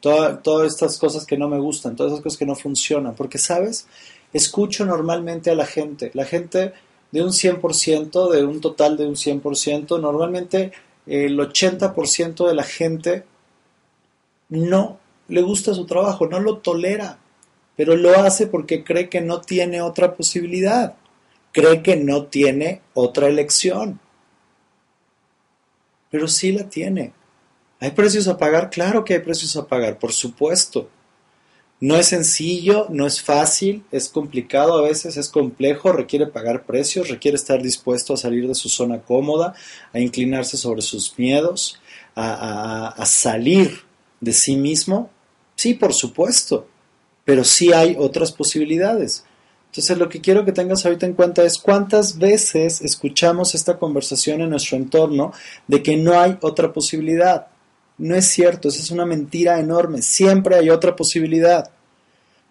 todas estas cosas que no me gustan, todas esas cosas que no funcionan, porque, ¿sabes? Escucho normalmente a la gente, la gente de un 100%, de un total de un 100%, normalmente el 80% de la gente no le gusta su trabajo, no lo tolera, pero lo hace porque cree que no tiene otra posibilidad, cree que no tiene otra elección, pero sí la tiene. ¿Hay precios a pagar? Claro que hay precios a pagar, por supuesto. No es sencillo, no es fácil, es complicado, a veces es complejo, requiere pagar precios, requiere estar dispuesto a salir de su zona cómoda, a inclinarse sobre sus miedos, a, salir de sí mismo. Sí, por supuesto, pero sí hay otras posibilidades. Entonces lo que quiero que tengas ahorita en cuenta es cuántas veces escuchamos esta conversación en nuestro entorno de que no hay otra posibilidad. No es cierto, esa es una mentira enorme. Siempre hay otra posibilidad.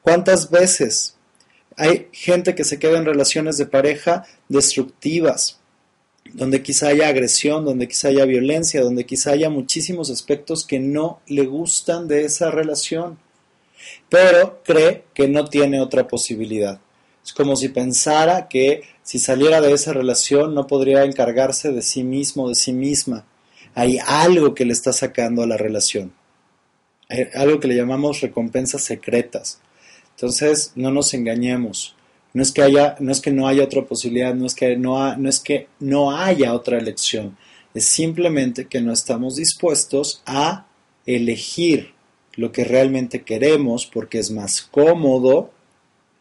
¿Cuántas veces hay gente que se queda en relaciones de pareja destructivas, donde quizá haya agresión, donde quizá haya violencia, donde quizá haya muchísimos aspectos que no le gustan de esa relación? Pero cree que no tiene otra posibilidad. Es como si pensara que si saliera de esa relación no podría encargarse de sí mismo, de sí misma. Hay algo que le está sacando a la relación. Algo que le llamamos recompensas secretas. Entonces, no nos engañemos. No es que haya, no es que no haya otra posibilidad, no es que no, no es que no haya otra elección. Es simplemente que no estamos dispuestos a elegir lo que realmente queremos porque es más cómodo,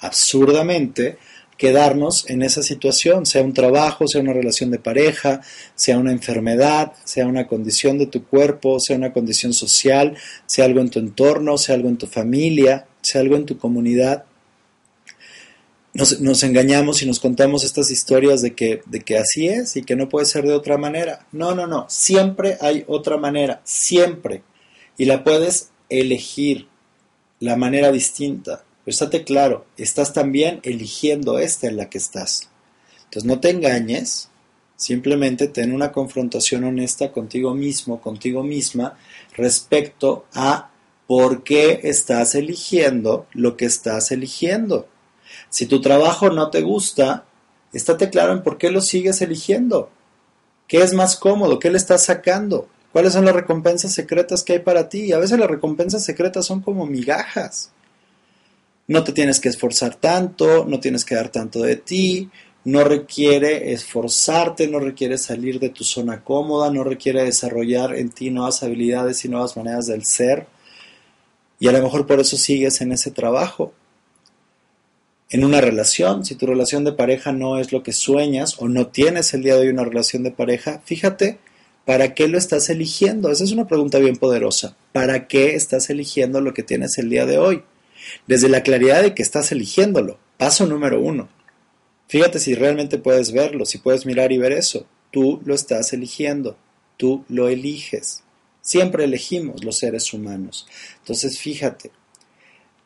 absurdamente, quedarnos en esa situación, sea un trabajo, sea una relación de pareja, sea una enfermedad, sea una condición de tu cuerpo, sea una condición social, sea algo en tu entorno, sea algo en tu familia, sea algo en tu comunidad. Nos, engañamos y nos contamos estas historias de que, de que así es y que no puede ser de otra manera. No, no, no, siempre hay otra manera, siempre. Y la puedes elegir, la manera distinta. Pero estate claro, estás también eligiendo esta en la que estás. Entonces no te engañes, simplemente ten una confrontación honesta contigo mismo, contigo misma, respecto a por qué estás eligiendo lo que estás eligiendo. Si tu trabajo no te gusta, estate claro en por qué lo sigues eligiendo. ¿Qué es más cómodo? ¿Qué le estás sacando? ¿Cuáles son las recompensas secretas que hay para ti? Y a veces las recompensas secretas son como migajas. No te tienes que esforzar tanto, no tienes que dar tanto de ti, no requiere esforzarte, no requiere salir de tu zona cómoda, no requiere desarrollar en ti nuevas habilidades y nuevas maneras del ser. Y a lo mejor por eso sigues en ese trabajo. En una relación, si tu relación de pareja no es lo que sueñas o no tienes el día de hoy una relación de pareja, fíjate, ¿para qué lo estás eligiendo? Esa es una pregunta bien poderosa. ¿Para qué estás eligiendo lo que tienes el día de hoy? desde la claridad de que estás eligiéndolo. Paso número uno. Fíjate si realmente puedes verlo, si puedes mirar y ver eso. Tú lo estás eligiendo, tú lo eliges. Siempre elegimos los seres humanos. Entonces fíjate,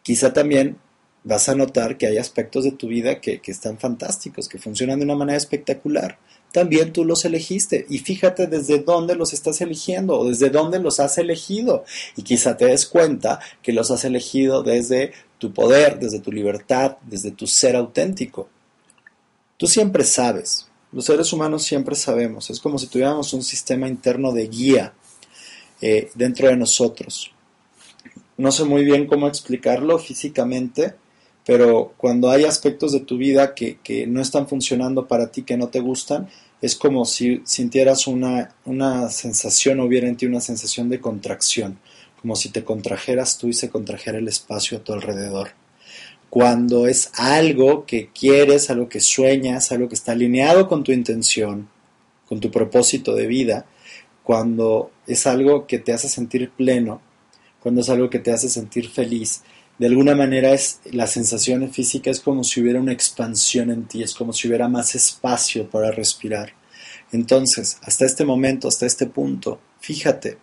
quizá también vas a notar que hay aspectos de tu vida que, que están fantásticos, que funcionan de una manera espectacular también tú los elegiste. Y fíjate desde dónde los estás eligiendo o desde dónde los has elegido. Y quizá te des cuenta que los has elegido desde tu poder, desde tu libertad, desde tu ser auténtico. Tú siempre sabes, los seres humanos siempre sabemos, es como si tuviéramos un sistema interno de guía eh, dentro de nosotros. No sé muy bien cómo explicarlo físicamente, pero cuando hay aspectos de tu vida que, que, no están funcionando para ti, que no te gustan, es como si sintieras una, una sensación, hubiera en ti una sensación de contracción, como si te contrajeras tú y se contrajera el espacio a tu alrededor. Cuando es algo que quieres, algo que sueñas, algo que está alineado con tu intención, con tu propósito de vida, cuando es algo que te hace sentir pleno, cuando es algo que te hace sentir feliz, de alguna manera es la sensación física es como si hubiera una expansión en ti, es como si hubiera más espacio para respirar. Entonces, hasta este momento, hasta este punto, fíjate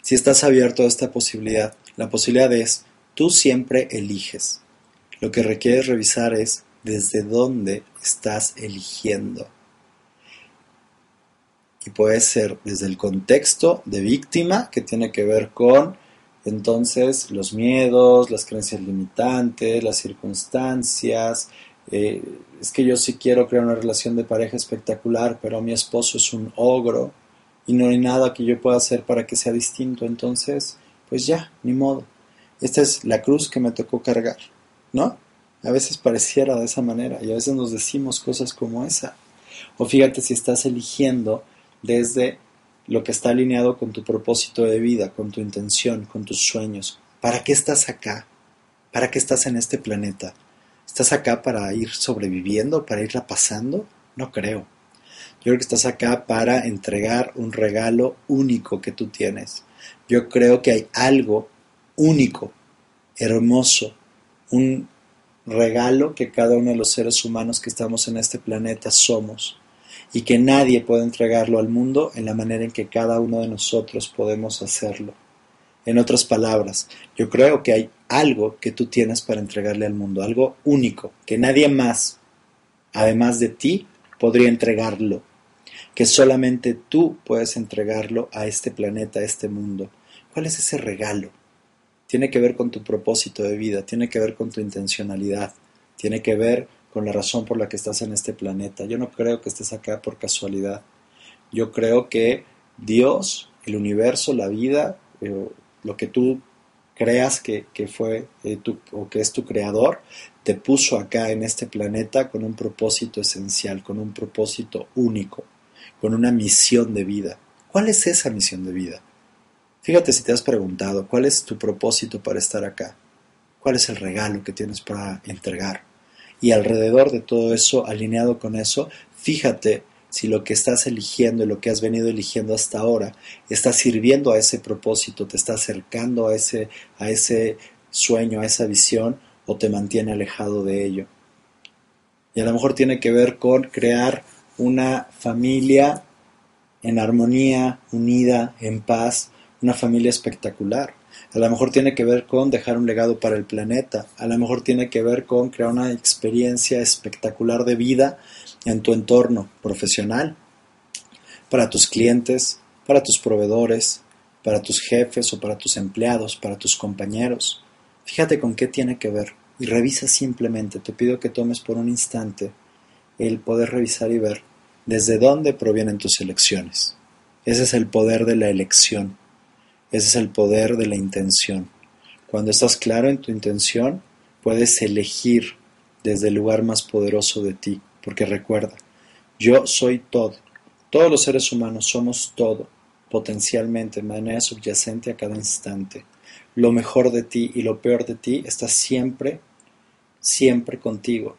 si estás abierto a esta posibilidad. La posibilidad es, tú siempre eliges. Lo que requieres revisar es desde dónde estás eligiendo. Y puede ser desde el contexto de víctima, que tiene que ver con entonces, los miedos, las creencias limitantes, las circunstancias, eh, es que yo sí quiero crear una relación de pareja espectacular, pero mi esposo es un ogro y no hay nada que yo pueda hacer para que sea distinto, entonces, pues ya, ni modo. Esta es la cruz que me tocó cargar, ¿no? A veces pareciera de esa manera y a veces nos decimos cosas como esa. O fíjate si estás eligiendo desde lo que está alineado con tu propósito de vida, con tu intención, con tus sueños. ¿Para qué estás acá? ¿Para qué estás en este planeta? ¿Estás acá para ir sobreviviendo, para irla pasando? No creo. Yo creo que estás acá para entregar un regalo único que tú tienes. Yo creo que hay algo único, hermoso, un regalo que cada uno de los seres humanos que estamos en este planeta somos y que nadie puede entregarlo al mundo en la manera en que cada uno de nosotros podemos hacerlo. En otras palabras, yo creo que hay algo que tú tienes para entregarle al mundo, algo único, que nadie más, además de ti, podría entregarlo, que solamente tú puedes entregarlo a este planeta, a este mundo. ¿Cuál es ese regalo? tiene que ver con tu propósito de vida, tiene que ver con tu intencionalidad, tiene que ver con la razón por la que estás en este planeta. Yo no creo que estés acá por casualidad. Yo creo que Dios, el universo, la vida, eh, lo que tú creas que, fue eh, o que es tu creador, te puso acá en este planeta con un propósito esencial, con un propósito único, con una misión de vida. ¿Cuál es esa misión de vida? Fíjate si te has preguntado, ¿cuál es tu propósito para estar acá? ¿Cuál es el regalo que tienes para entregar? Y alrededor de todo eso, alineado con eso, fíjate si lo que estás eligiendo y lo que has venido eligiendo hasta ahora está sirviendo a ese propósito, te está acercando a ese, a ese sueño, a esa visión, o te mantiene alejado de ello. Y a lo mejor tiene que ver con crear una familia en armonía, unida, en paz, una familia espectacular. A lo mejor tiene que ver con dejar un legado para el planeta. A lo mejor tiene que ver con crear una experiencia espectacular de vida en tu entorno profesional, para tus clientes, para tus proveedores, para tus jefes o para tus empleados, para tus compañeros. Fíjate con qué tiene que ver y revisa simplemente. Te pido que tomes por un instante el poder revisar y ver desde dónde provienen tus elecciones. Ese es el poder de la elección. Ese es el poder de la intención. Cuando estás claro en tu intención, puedes elegir desde el lugar más poderoso de ti, porque recuerda, yo soy todo. Todos los seres humanos somos todo, potencialmente, de manera subyacente a cada instante. Lo mejor de ti y lo peor de ti está siempre, siempre contigo.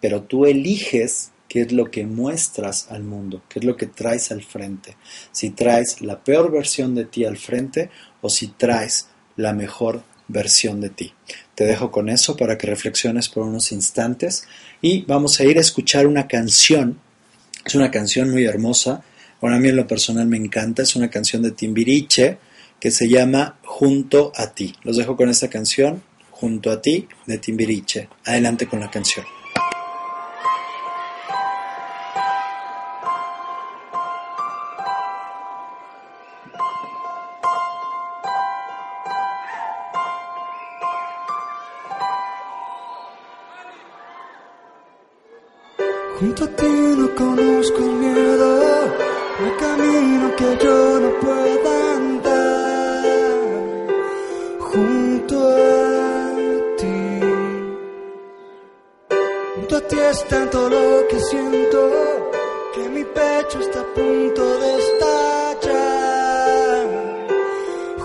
Pero tú eliges qué es lo que muestras al mundo, qué es lo que traes al frente. Si traes la peor versión de ti al frente o si traes la mejor versión de ti. Te dejo con eso para que reflexiones por unos instantes y vamos a ir a escuchar una canción. Es una canción muy hermosa. Bueno, a mí en lo personal me encanta. Es una canción de Timbiriche que se llama Junto a ti. Los dejo con esta canción, Junto a ti, de Timbiriche. Adelante con la canción. Junto a ti no conozco el miedo, no camino que yo no pueda andar. Junto a ti, junto a ti es tanto lo que siento que mi pecho está a punto de estallar.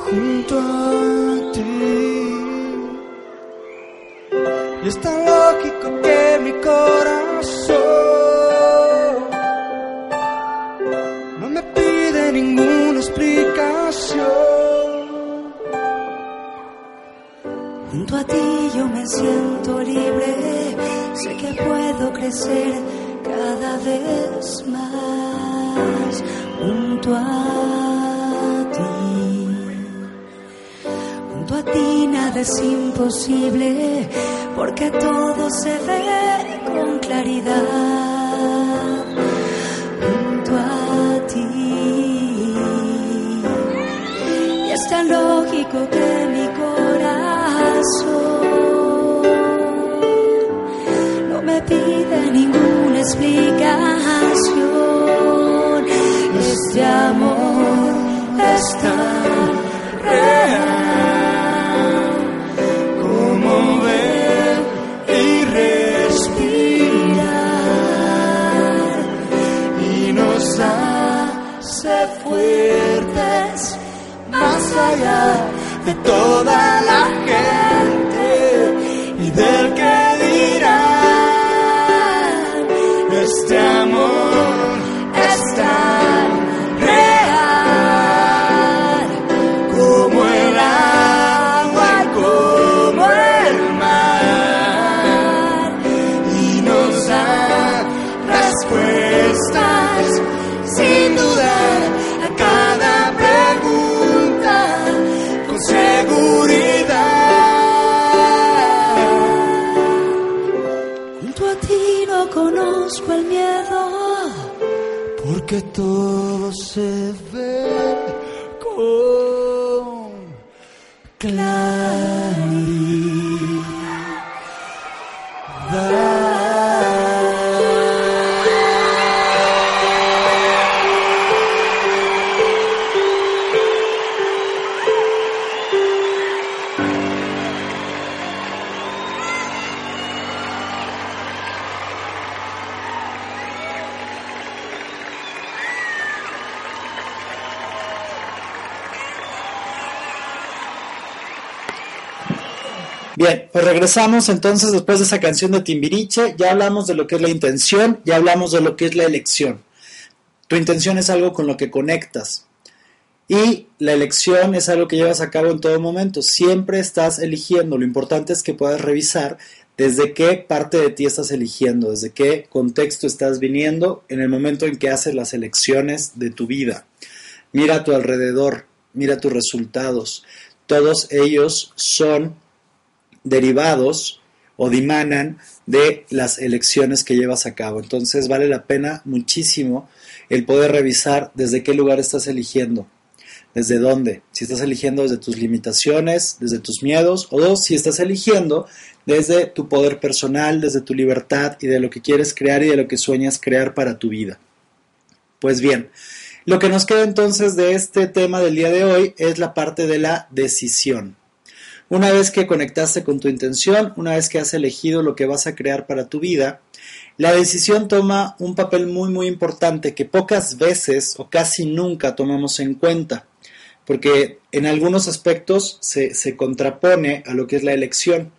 Junto a ti, y es tan lógico que mi corazón A ti yo me siento libre, sé que puedo crecer cada vez más. Junto a ti, junto a ti nada es imposible, porque todo se ve con claridad. Junto a es tan lógico que no me pide ninguna explicación. Este amor es tan real como ver y respirar. Y nos hace fuertes más allá de toda la gente del que dirán este Porque regresamos entonces después de esa canción de Timbiriche, ya hablamos de lo que es la intención, ya hablamos de lo que es la elección. Tu intención es algo con lo que conectas y la elección es algo que llevas a cabo en todo momento, siempre estás eligiendo, lo importante es que puedas revisar desde qué parte de ti estás eligiendo, desde qué contexto estás viniendo en el momento en que haces las elecciones de tu vida. Mira a tu alrededor, mira tus resultados, todos ellos son derivados o dimanan de las elecciones que llevas a cabo. Entonces vale la pena muchísimo el poder revisar desde qué lugar estás eligiendo, desde dónde, si estás eligiendo desde tus limitaciones, desde tus miedos, o si estás eligiendo desde tu poder personal, desde tu libertad y de lo que quieres crear y de lo que sueñas crear para tu vida. Pues bien, lo que nos queda entonces de este tema del día de hoy es la parte de la decisión. Una vez que conectaste con tu intención, una vez que has elegido lo que vas a crear para tu vida, la decisión toma un papel muy muy importante que pocas veces o casi nunca tomamos en cuenta, porque en algunos aspectos se, se contrapone a lo que es la elección.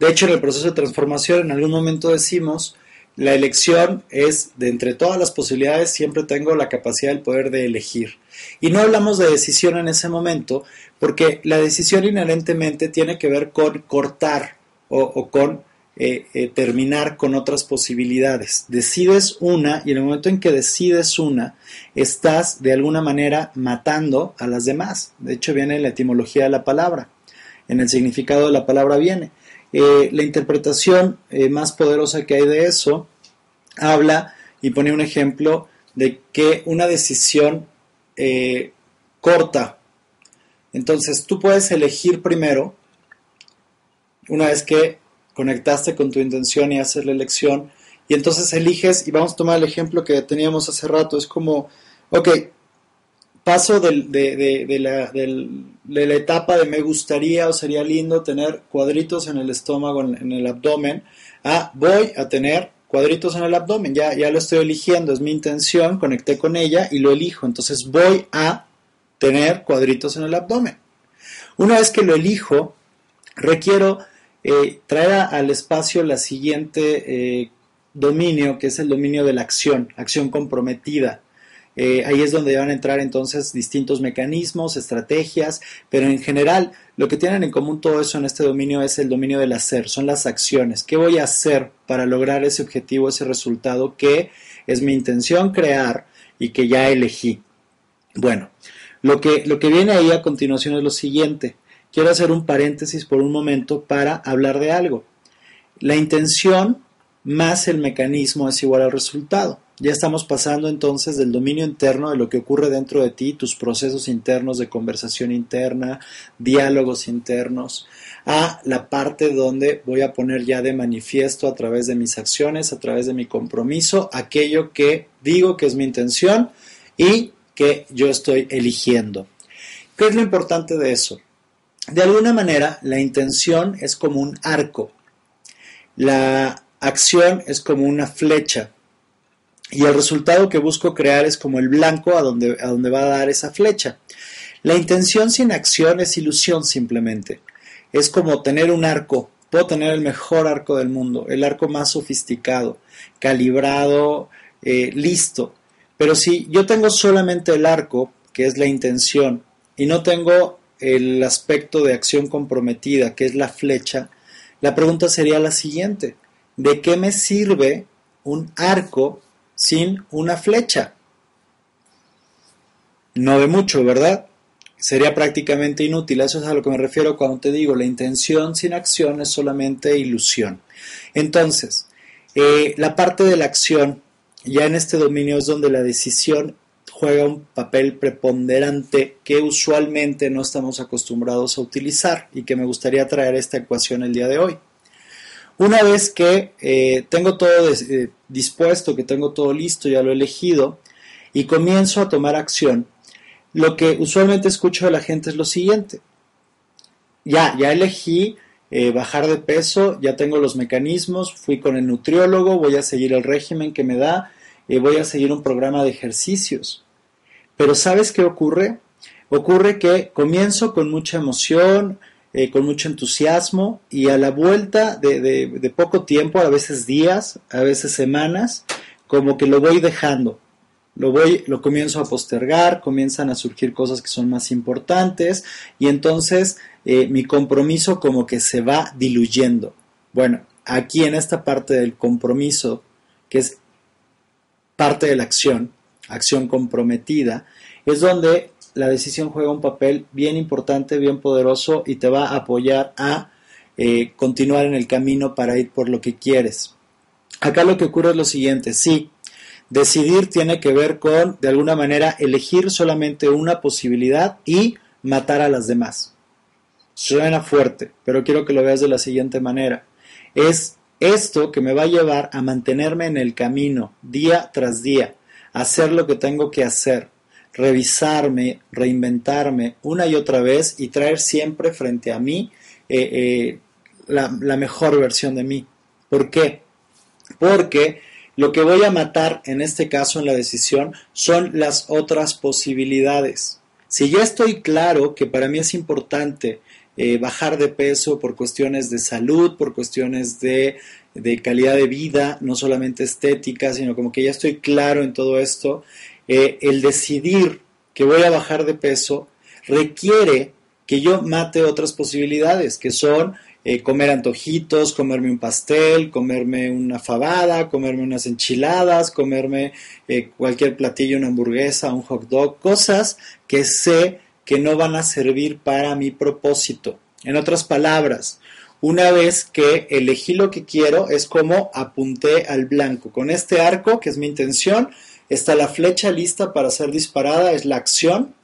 De hecho, en el proceso de transformación en algún momento decimos, la elección es de entre todas las posibilidades, siempre tengo la capacidad del poder de elegir. Y no hablamos de decisión en ese momento, porque la decisión inherentemente tiene que ver con cortar o, con eh, eh, terminar con otras posibilidades. Decides una y en el momento en que decides una, estás de alguna manera matando a las demás. De hecho, viene la etimología de la palabra. En el significado de la palabra viene. Eh, la interpretación más poderosa que hay de eso habla y pone un ejemplo de que una decisión corta. Entonces tú puedes elegir primero, una vez que conectaste con tu intención y haces la elección, y entonces eliges, y vamos a tomar el ejemplo que teníamos hace rato, es como, ok, paso de, la, de, la, etapa de me gustaría o sería lindo tener cuadritos en el estómago, en, el abdomen, a voy a tener cuadritos en el abdomen, ya, ya lo estoy eligiendo, es mi intención, conecté con ella y lo elijo, entonces voy a tener cuadritos en el abdomen. Una vez que lo elijo, requiero eh, traer al espacio la siguiente eh, dominio, que es el dominio de la acción, acción comprometida. Eh, ahí es donde van a entrar entonces distintos mecanismos, estrategias, pero en general lo que tienen en común todo eso en este dominio es el dominio del hacer, son las acciones. ¿Qué voy a hacer para lograr ese objetivo, ese resultado que es mi intención crear y que ya elegí? Bueno, lo que, lo que viene ahí a continuación es lo siguiente. Quiero hacer un paréntesis por un momento para hablar de algo. La intención más el mecanismo es igual al resultado. Ya estamos pasando entonces del dominio interno de lo que ocurre dentro de ti, tus procesos internos de conversación interna, diálogos internos, a la parte donde voy a poner ya de manifiesto a través de mis acciones, a través de mi compromiso, aquello que digo que es mi intención y que yo estoy eligiendo. ¿Qué es lo importante de eso? De alguna manera, la intención es como un arco, la acción es como una flecha y el resultado que busco crear es como el blanco a donde, a donde va a dar esa flecha. La intención sin acción es ilusión simplemente. Es como tener un arco. Puedo tener el mejor arco del mundo, el arco más sofisticado, calibrado, eh, listo. Pero si yo tengo solamente el arco, que es la intención, y no tengo el aspecto de acción comprometida, que es la flecha, la pregunta sería la siguiente. ¿De qué me sirve un arco sin una flecha? No de mucho, ¿verdad? Sería prácticamente inútil. Eso es a lo que me refiero cuando te digo, la intención sin acción es solamente ilusión. Entonces, eh, la parte de la acción ya en este dominio es donde la decisión juega un papel preponderante que usualmente no estamos acostumbrados a utilizar y que me gustaría traer esta ecuación el día de hoy. Una vez que eh, tengo todo eh, dispuesto, que tengo todo listo, ya lo he elegido y comienzo a tomar acción, lo que usualmente escucho de la gente es lo siguiente. Ya, ya elegí eh, bajar de peso, ya tengo los mecanismos, fui con el nutriólogo, voy a seguir el régimen que me da, voy a seguir un programa de ejercicios. Pero ¿sabes qué ocurre? Ocurre que comienzo con mucha emoción, eh, con mucho entusiasmo y a la vuelta de, de, poco tiempo, a veces días, a veces semanas, como que lo voy dejando. Lo voy, lo comienzo a postergar, comienzan a surgir cosas que son más importantes y entonces eh, mi compromiso como que se va diluyendo. Bueno, aquí en esta parte del compromiso, que es parte de la acción, acción comprometida, es donde la decisión juega un papel bien importante, bien poderoso y te va a apoyar a eh, continuar en el camino para ir por lo que quieres. Acá lo que ocurre es lo siguiente, sí, decidir tiene que ver con, de alguna manera, elegir solamente una posibilidad y matar a las demás. Suena fuerte, pero quiero que lo veas de la siguiente manera. Es esto que me va a llevar a mantenerme en el camino día tras día, hacer lo que tengo que hacer, revisarme, reinventarme una y otra vez y traer siempre frente a mí eh, eh, la, la mejor versión de mí. ¿Por qué? Porque lo que voy a matar en este caso en la decisión son las otras posibilidades. Si ya estoy claro que para mí es importante eh, bajar de peso por cuestiones de salud, por cuestiones de, de, calidad de vida, no solamente estética, sino como que ya estoy claro en todo esto, eh, el decidir que voy a bajar de peso requiere que yo mate otras posibilidades, que son eh, comer antojitos, comerme un pastel, comerme una fabada, comerme unas enchiladas, comerme eh, cualquier platillo, una hamburguesa, un hot dog, cosas que sé que no van a servir para mi propósito. En otras palabras, una vez que elegí lo que quiero, es como apunté al blanco. Con este arco, que es mi intención, Está la flecha lista para ser disparada, es la acción,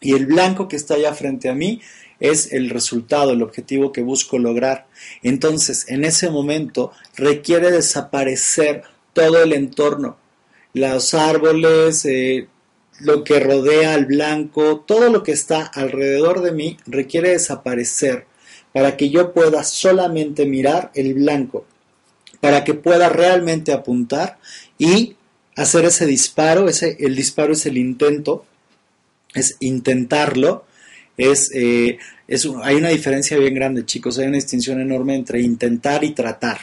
y el blanco que está allá frente a mí es el resultado, el objetivo que busco lograr. Entonces, en ese momento requiere desaparecer todo el entorno, los árboles, eh, lo que rodea al blanco, todo lo que está alrededor de mí requiere desaparecer para que yo pueda solamente mirar el blanco, para que pueda realmente apuntar y hacer ese disparo, ese, el disparo es el intento, es intentarlo, es, eh, es, hay una diferencia bien grande, chicos, hay una distinción enorme entre intentar y tratar.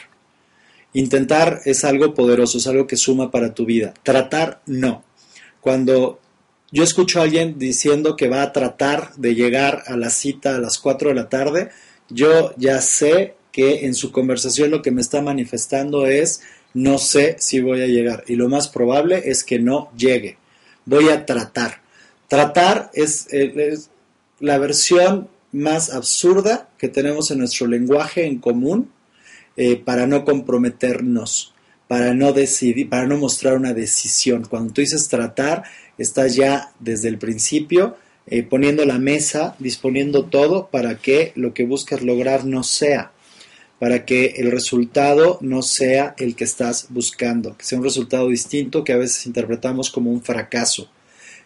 Intentar es algo poderoso, es algo que suma para tu vida. Tratar, no. Cuando yo escucho a alguien diciendo que va a tratar de llegar a la cita a las 4 de la tarde, yo ya sé que en su conversación lo que me está manifestando es no sé si voy a llegar y lo más probable es que no llegue. Voy a tratar. Tratar es, la versión más absurda que tenemos en nuestro lenguaje en común eh, para no comprometernos, para no decidir, para no mostrar una decisión. Cuando tú dices tratar, estás ya desde el principio eh, poniendo la mesa, disponiendo todo para que lo que buscas lograr no sea para que el resultado no sea el que estás buscando, que sea un resultado distinto que a veces interpretamos como un fracaso.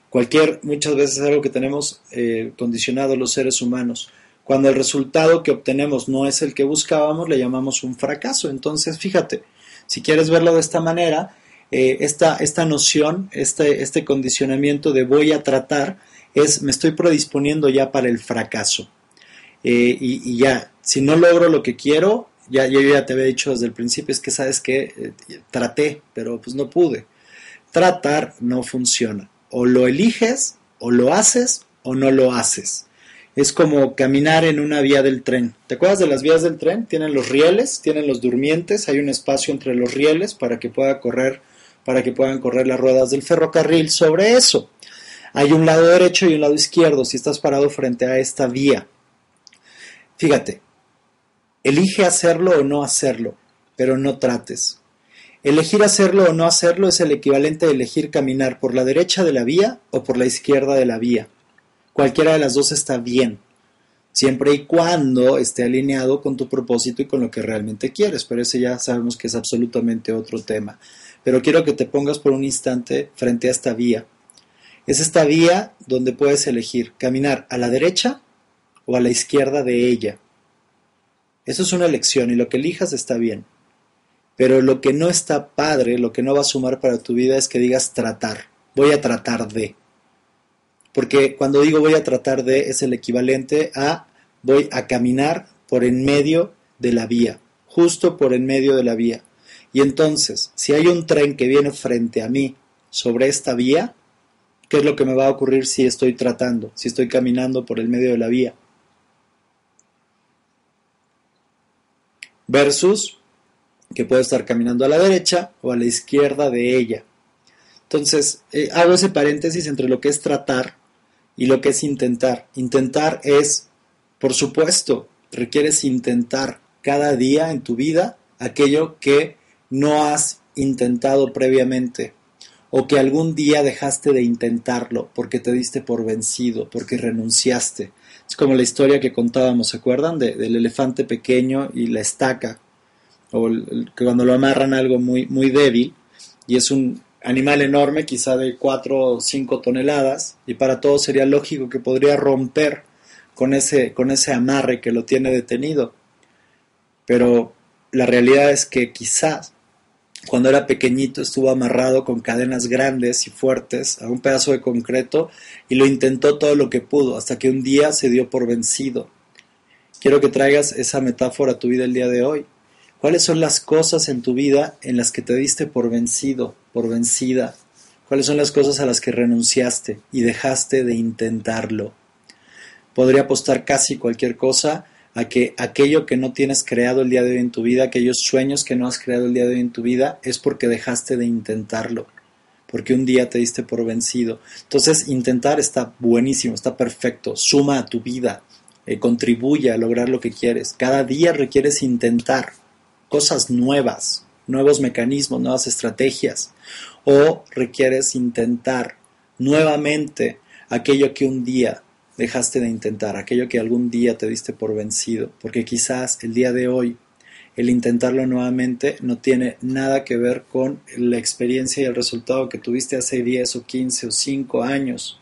Cualquier, muchas veces es algo que tenemos eh, condicionado los seres humanos. Cuando el resultado que obtenemos no es el que buscábamos, le llamamos un fracaso. Entonces, fíjate, si quieres verlo de esta manera, eh, esta, esta noción, este, este condicionamiento de voy a tratar, es me estoy predisponiendo ya para el fracaso. Eh, y, ya, si no logro lo que quiero, ya, yo ya te había dicho desde el principio, es que sabes que eh, traté, pero pues no pude. Tratar no funciona. O lo eliges, o lo haces, o no lo haces. Es como caminar en una vía del tren. ¿Te acuerdas de las vías del tren? Tienen los rieles, tienen los durmientes, hay un espacio entre los rieles para que pueda correr, para que puedan correr las ruedas del ferrocarril sobre eso. Hay un lado derecho y un lado izquierdo si estás parado frente a esta vía. Fíjate, elige hacerlo o no hacerlo, pero no trates. Elegir hacerlo o no hacerlo es el equivalente a elegir caminar por la derecha de la vía o por la izquierda de la vía. Cualquiera de las dos está bien, siempre y cuando esté alineado con tu propósito y con lo que realmente quieres, pero ese ya sabemos que es absolutamente otro tema. Pero quiero que te pongas por un instante frente a esta vía. Es esta vía donde puedes elegir caminar a la derecha o a la izquierda de ella. Eso es una elección y lo que elijas está bien. Pero lo que no está padre, lo que no va a sumar para tu vida es que digas tratar. Voy a tratar de. Porque cuando digo voy a tratar de es el equivalente a voy a caminar por en medio de la vía, justo por en medio de la vía. Y entonces, si hay un tren que viene frente a mí sobre esta vía, ¿qué es lo que me va a ocurrir si estoy tratando, si estoy caminando por el medio de la vía? Versus que puedo estar caminando a la derecha o a la izquierda de ella. Entonces, eh, hago ese paréntesis entre lo que es tratar y lo que es intentar. Intentar es, por supuesto, requieres intentar cada día en tu vida aquello que no has intentado previamente o que algún día dejaste de intentarlo porque te diste por vencido, porque renunciaste. Es como la historia que contábamos, ¿se acuerdan? del elefante pequeño y la estaca, o cuando lo amarran algo muy, muy débil y es un animal enorme, quizá de 4 o 5 toneladas, y para todos sería lógico que podría romper con ese, con ese amarre que lo tiene detenido. Pero la realidad es que quizás cuando era pequeñito estuvo amarrado con cadenas grandes y fuertes a un pedazo de concreto y lo intentó todo lo que pudo, hasta que un día se dio por vencido. Quiero que traigas esa metáfora a tu vida el día de hoy. ¿Cuáles son las cosas en tu vida en las que te diste por vencido, por vencida? ¿Cuáles son las cosas a las que renunciaste y dejaste de intentarlo? Podría apostar casi cualquier cosa a que aquello que no tienes creado el día de hoy en tu vida, aquellos sueños que no has creado el día de hoy en tu vida, es porque dejaste de intentarlo, porque un día te diste por vencido. Entonces, intentar está buenísimo, está perfecto, suma a tu vida, eh, contribuye a lograr lo que quieres. Cada día requieres intentar cosas nuevas, nuevos mecanismos, nuevas estrategias, o requieres intentar nuevamente aquello que un día dejaste de intentar, aquello que algún día te diste por vencido, porque quizás el día de hoy el intentarlo nuevamente no tiene nada que ver con la experiencia y el resultado que tuviste hace 10 o 15 o 5 años,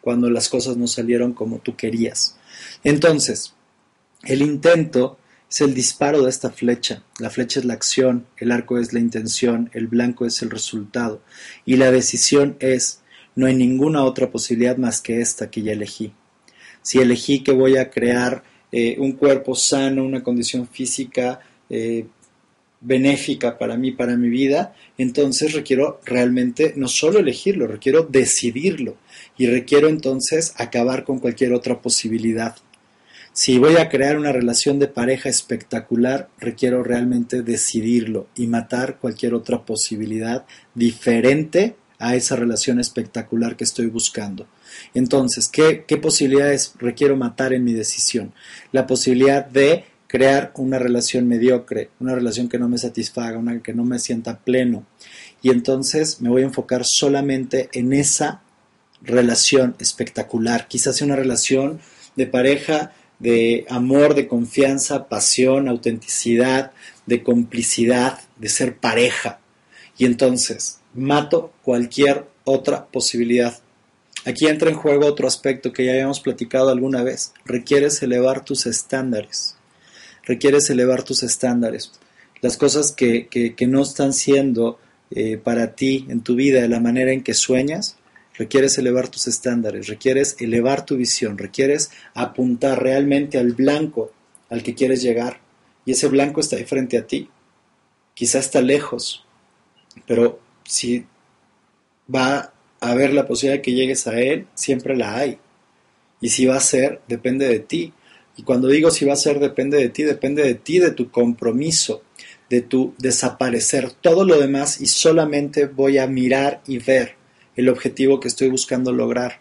cuando las cosas no salieron como tú querías. Entonces, el intento es el disparo de esta flecha. La flecha es la acción, el arco es la intención, el blanco es el resultado. Y la decisión es, no hay ninguna otra posibilidad más que esta que ya elegí. Si elegí que voy a crear eh, un cuerpo sano, una condición física eh, benéfica para mí, para mi vida, entonces requiero realmente no solo elegirlo, requiero decidirlo y requiero entonces acabar con cualquier otra posibilidad. Si voy a crear una relación de pareja espectacular, requiero realmente decidirlo y matar cualquier otra posibilidad diferente a esa relación espectacular que estoy buscando. Entonces, ¿qué, ¿qué, posibilidades requiero matar en mi decisión? La posibilidad de crear una relación mediocre, una relación que no me satisfaga, una que no me sienta pleno. Y entonces me voy a enfocar solamente en esa relación espectacular. Quizás sea una relación de pareja de amor, de confianza, pasión, autenticidad, de complicidad, de ser pareja. Y entonces mato cualquier otra posibilidad. Aquí entra en juego otro aspecto que ya habíamos platicado alguna vez. Requieres elevar tus estándares. Requieres elevar tus estándares. Las cosas que, que, no están siendo eh, para ti en tu vida de la manera en que sueñas, requieres elevar tus estándares, requieres elevar tu visión, requieres apuntar realmente al blanco al que quieres llegar. Y ese blanco está ahí frente a ti. Quizá está lejos, pero si va a haber la posibilidad de que llegues a él, siempre la hay. Y si va a ser, depende de ti. Y cuando digo si va a ser, depende de ti, depende de ti, de tu compromiso, de tu desaparecer todo lo demás y solamente voy a mirar y ver el objetivo que estoy buscando lograr.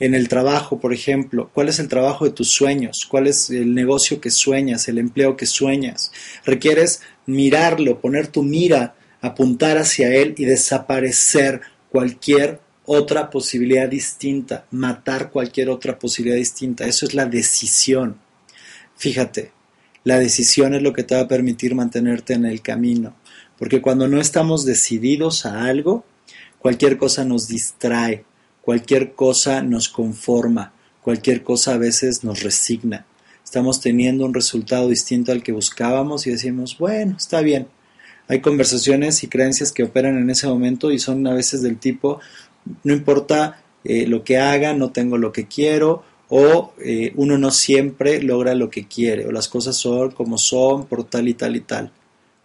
En el trabajo, por ejemplo, ¿cuál es el trabajo de tus sueños? ¿Cuál es el negocio que sueñas, el empleo que sueñas? Requieres mirarlo, poner tu mira, apuntar hacia él y desaparecer cualquier otra posibilidad distinta, matar cualquier otra posibilidad distinta. Eso es la decisión. Fíjate, la decisión es lo que te va a permitir mantenerte en el camino. Porque cuando no estamos decididos a algo, Cualquier cosa nos distrae, cualquier cosa nos conforma, cualquier cosa a veces nos resigna. Estamos teniendo un resultado distinto al que buscábamos y decimos, bueno, está bien. Hay conversaciones y creencias que operan en ese momento y son a veces del tipo, no importa eh, lo que haga, no tengo lo que quiero, o eh, uno no siempre logra lo que quiere o las cosas son como son por tal y tal y tal.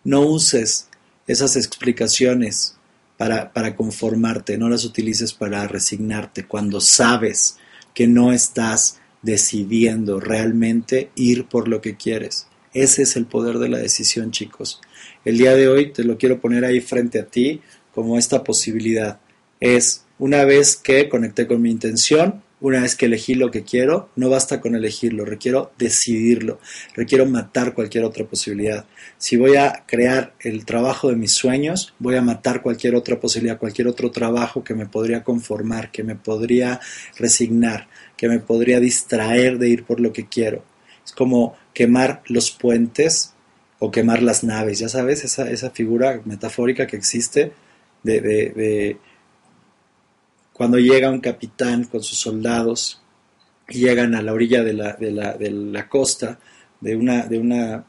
No uses esas explicaciones para, para conformarte, no las utilices para resignarte cuando sabes que no estás decidiendo realmente ir por lo que quieres. Ese es el poder de la decisión, chicos. El día de hoy te lo quiero poner ahí frente a ti como esta posibilidad. Es una vez que conecté con mi intención, una vez que elegí lo que quiero, no basta con elegirlo, requiero decidirlo, requiero matar cualquier otra posibilidad. Si voy a crear el trabajo de mis sueños, voy a matar cualquier otra posibilidad, cualquier otro trabajo que me podría conformar, que me podría resignar, que me podría distraer de ir por lo que quiero. Es como quemar los puentes o quemar las naves, ya sabes, esa, esa figura metafórica que existe de, de cuando llega un capitán con sus soldados y llegan a la orilla de la, costa de una, de una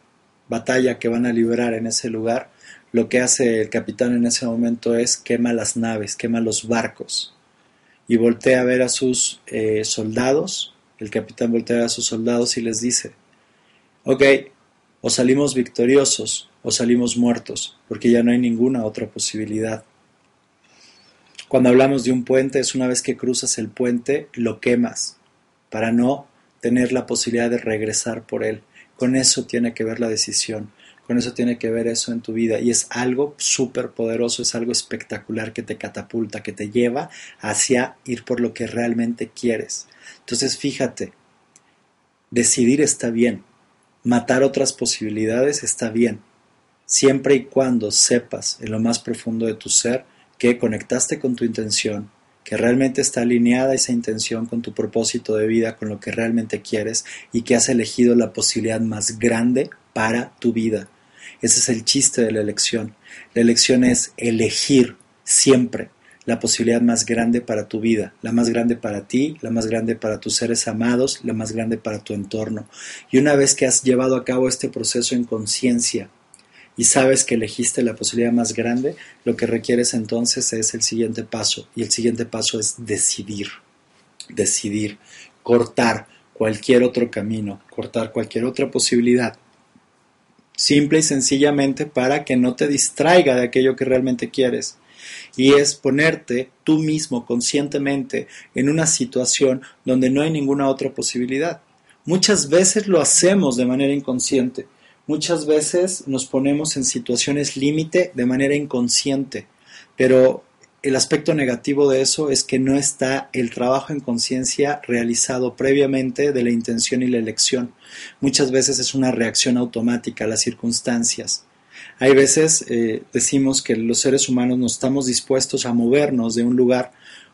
batalla que van a librar en ese lugar, lo que hace el capitán en ese momento es quema las naves, quema los barcos y voltea a ver a sus eh, soldados, el capitán voltea a sus soldados y les dice, ok, o salimos victoriosos o salimos muertos, porque ya no hay ninguna otra posibilidad. Cuando hablamos de un puente, es una vez que cruzas el puente, lo quemas para no tener la posibilidad de regresar por él. Con eso tiene que ver la decisión, con eso tiene que ver eso en tu vida y es algo súper poderoso, es algo espectacular que te catapulta, que te lleva hacia ir por lo que realmente quieres. Entonces fíjate, decidir está bien, matar otras posibilidades está bien, siempre y cuando sepas en lo más profundo de tu ser que conectaste con tu intención, que realmente está alineada esa intención con tu propósito de vida, con lo que realmente quieres y que has elegido la posibilidad más grande para tu vida. Ese es el chiste de la elección. La elección es elegir siempre la posibilidad más grande para tu vida, la más grande para ti, la más grande para tus seres amados, la más grande para tu entorno. Y una vez que has llevado a cabo este proceso en conciencia, y sabes que elegiste la posibilidad más grande, lo que requieres entonces es el siguiente paso. Y el siguiente paso es decidir. Decidir. Cortar cualquier otro camino, cortar cualquier otra posibilidad. Simple y sencillamente para que no te distraiga de aquello que realmente quieres. Y es ponerte tú mismo conscientemente en una situación donde no hay ninguna otra posibilidad. Muchas veces lo hacemos de manera inconsciente Muchas veces nos ponemos en situaciones límite de manera inconsciente, pero el aspecto negativo de eso es que no está el trabajo en conciencia realizado previamente de la intención y la elección. Muchas veces es una reacción automática a las circunstancias. Hay veces eh, decimos que los seres humanos no estamos dispuestos a movernos de un lugar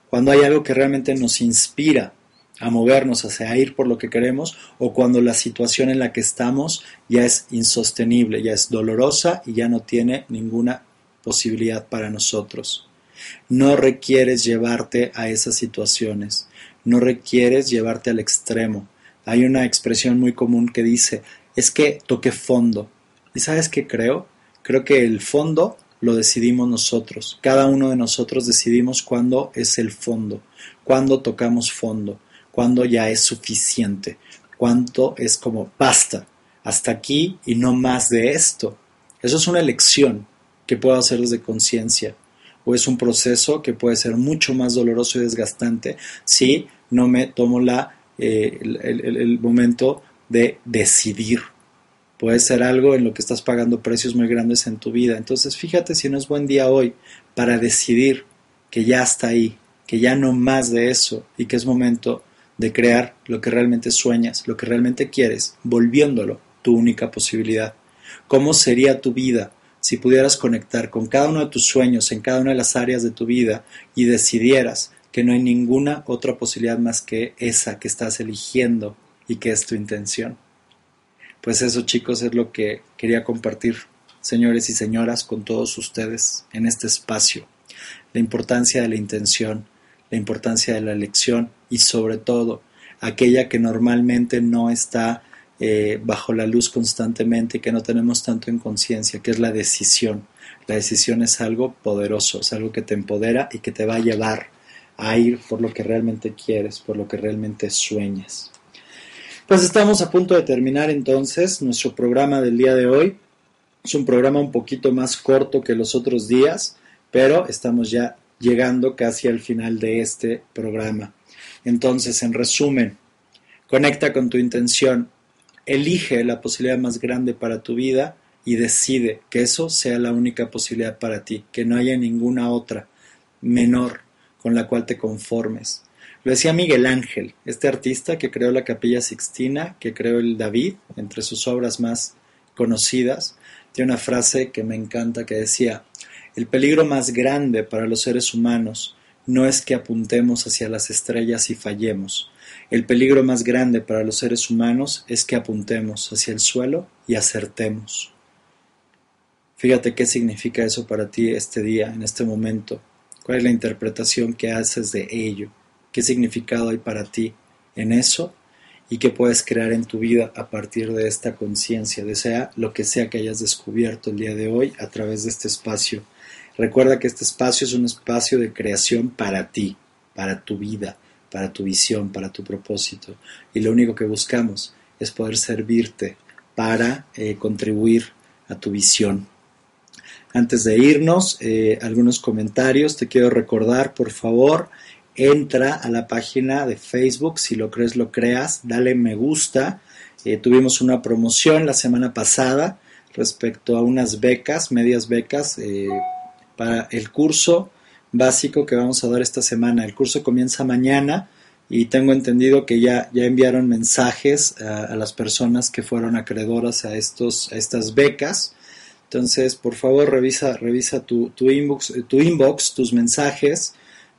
cuando hay algo que realmente nos inspira a movernos hacia ir por lo que queremos o cuando la situación en la que estamos ya es insostenible, ya es dolorosa y ya no tiene ninguna posibilidad para nosotros. No requieres llevarte a esas situaciones, no requieres llevarte al extremo. Hay una expresión muy común que dice, es que toque fondo. ¿Y sabes qué creo? Creo que el fondo lo decidimos nosotros. Cada uno de nosotros decidimos cuándo es el fondo, cuándo tocamos fondo cuando ya es suficiente, cuánto es como basta, hasta aquí y no más de esto. Eso es una elección que puedo hacer desde conciencia o es un proceso que puede ser mucho más doloroso y desgastante si no me tomo la, eh, el, momento de decidir. Puede ser algo en lo que estás pagando precios muy grandes en tu vida. Entonces fíjate si no es buen día hoy para decidir que ya está ahí, que ya no más de eso y que es momento de crear lo que realmente sueñas, lo que realmente quieres, volviéndolo tu única posibilidad. ¿Cómo sería tu vida si pudieras conectar con cada uno de tus sueños en cada una de las áreas de tu vida y decidieras que no hay ninguna otra posibilidad más que esa que estás eligiendo y que es tu intención? Pues eso chicos es lo que quería compartir, señores y señoras, con todos ustedes en este espacio. La importancia de la intención, la importancia de la elección y sobre todo aquella que normalmente no está eh, bajo la luz constantemente que no tenemos tanto en conciencia, que es la decisión. La decisión es algo poderoso, es algo que te empodera y que te va a llevar a ir por lo que realmente quieres, por lo que realmente sueñas. Pues estamos a punto de terminar entonces nuestro programa del día de hoy. Es un programa un poquito más corto que los otros días, pero estamos ya llegando casi al final de este programa. Entonces, en resumen, conecta con tu intención, elige la posibilidad más grande para tu vida y decide que eso sea la única posibilidad para ti, que no haya ninguna otra menor con la cual te conformes. Lo decía Miguel Ángel, este artista que creó la Capilla Sixtina, que creó el David, entre sus obras más conocidas, tiene una frase que me encanta que decía, el peligro más grande para los seres humanos no es que apuntemos hacia las estrellas y fallemos. El peligro más grande para los seres humanos es que apuntemos hacia el suelo y acertemos. Fíjate qué significa eso para ti este día, en este momento. ¿Cuál es la interpretación que haces de ello? qué significado hay para ti en eso y qué puedes crear en tu vida a partir de esta conciencia, de sea lo que sea que hayas descubierto el día de hoy a través de este espacio. Recuerda que este espacio es un espacio de creación para ti, para tu vida, para tu visión, para tu propósito. Y lo único que buscamos es poder servirte para eh, contribuir a tu visión. Antes de irnos, eh, algunos comentarios. Te quiero recordar, por favor, entra a la página de Facebook, si lo crees, lo creas, dale me gusta. Eh, tuvimos una promoción la semana pasada respecto a unas becas, medias becas, para el curso básico que vamos a dar esta semana. El curso comienza mañana y tengo entendido que ya, ya enviaron mensajes a, las personas que fueron acreedoras a, estos, a estas becas. Entonces, por favor, revisa, revisa tu, tu, inbox, tu inbox, tus mensajes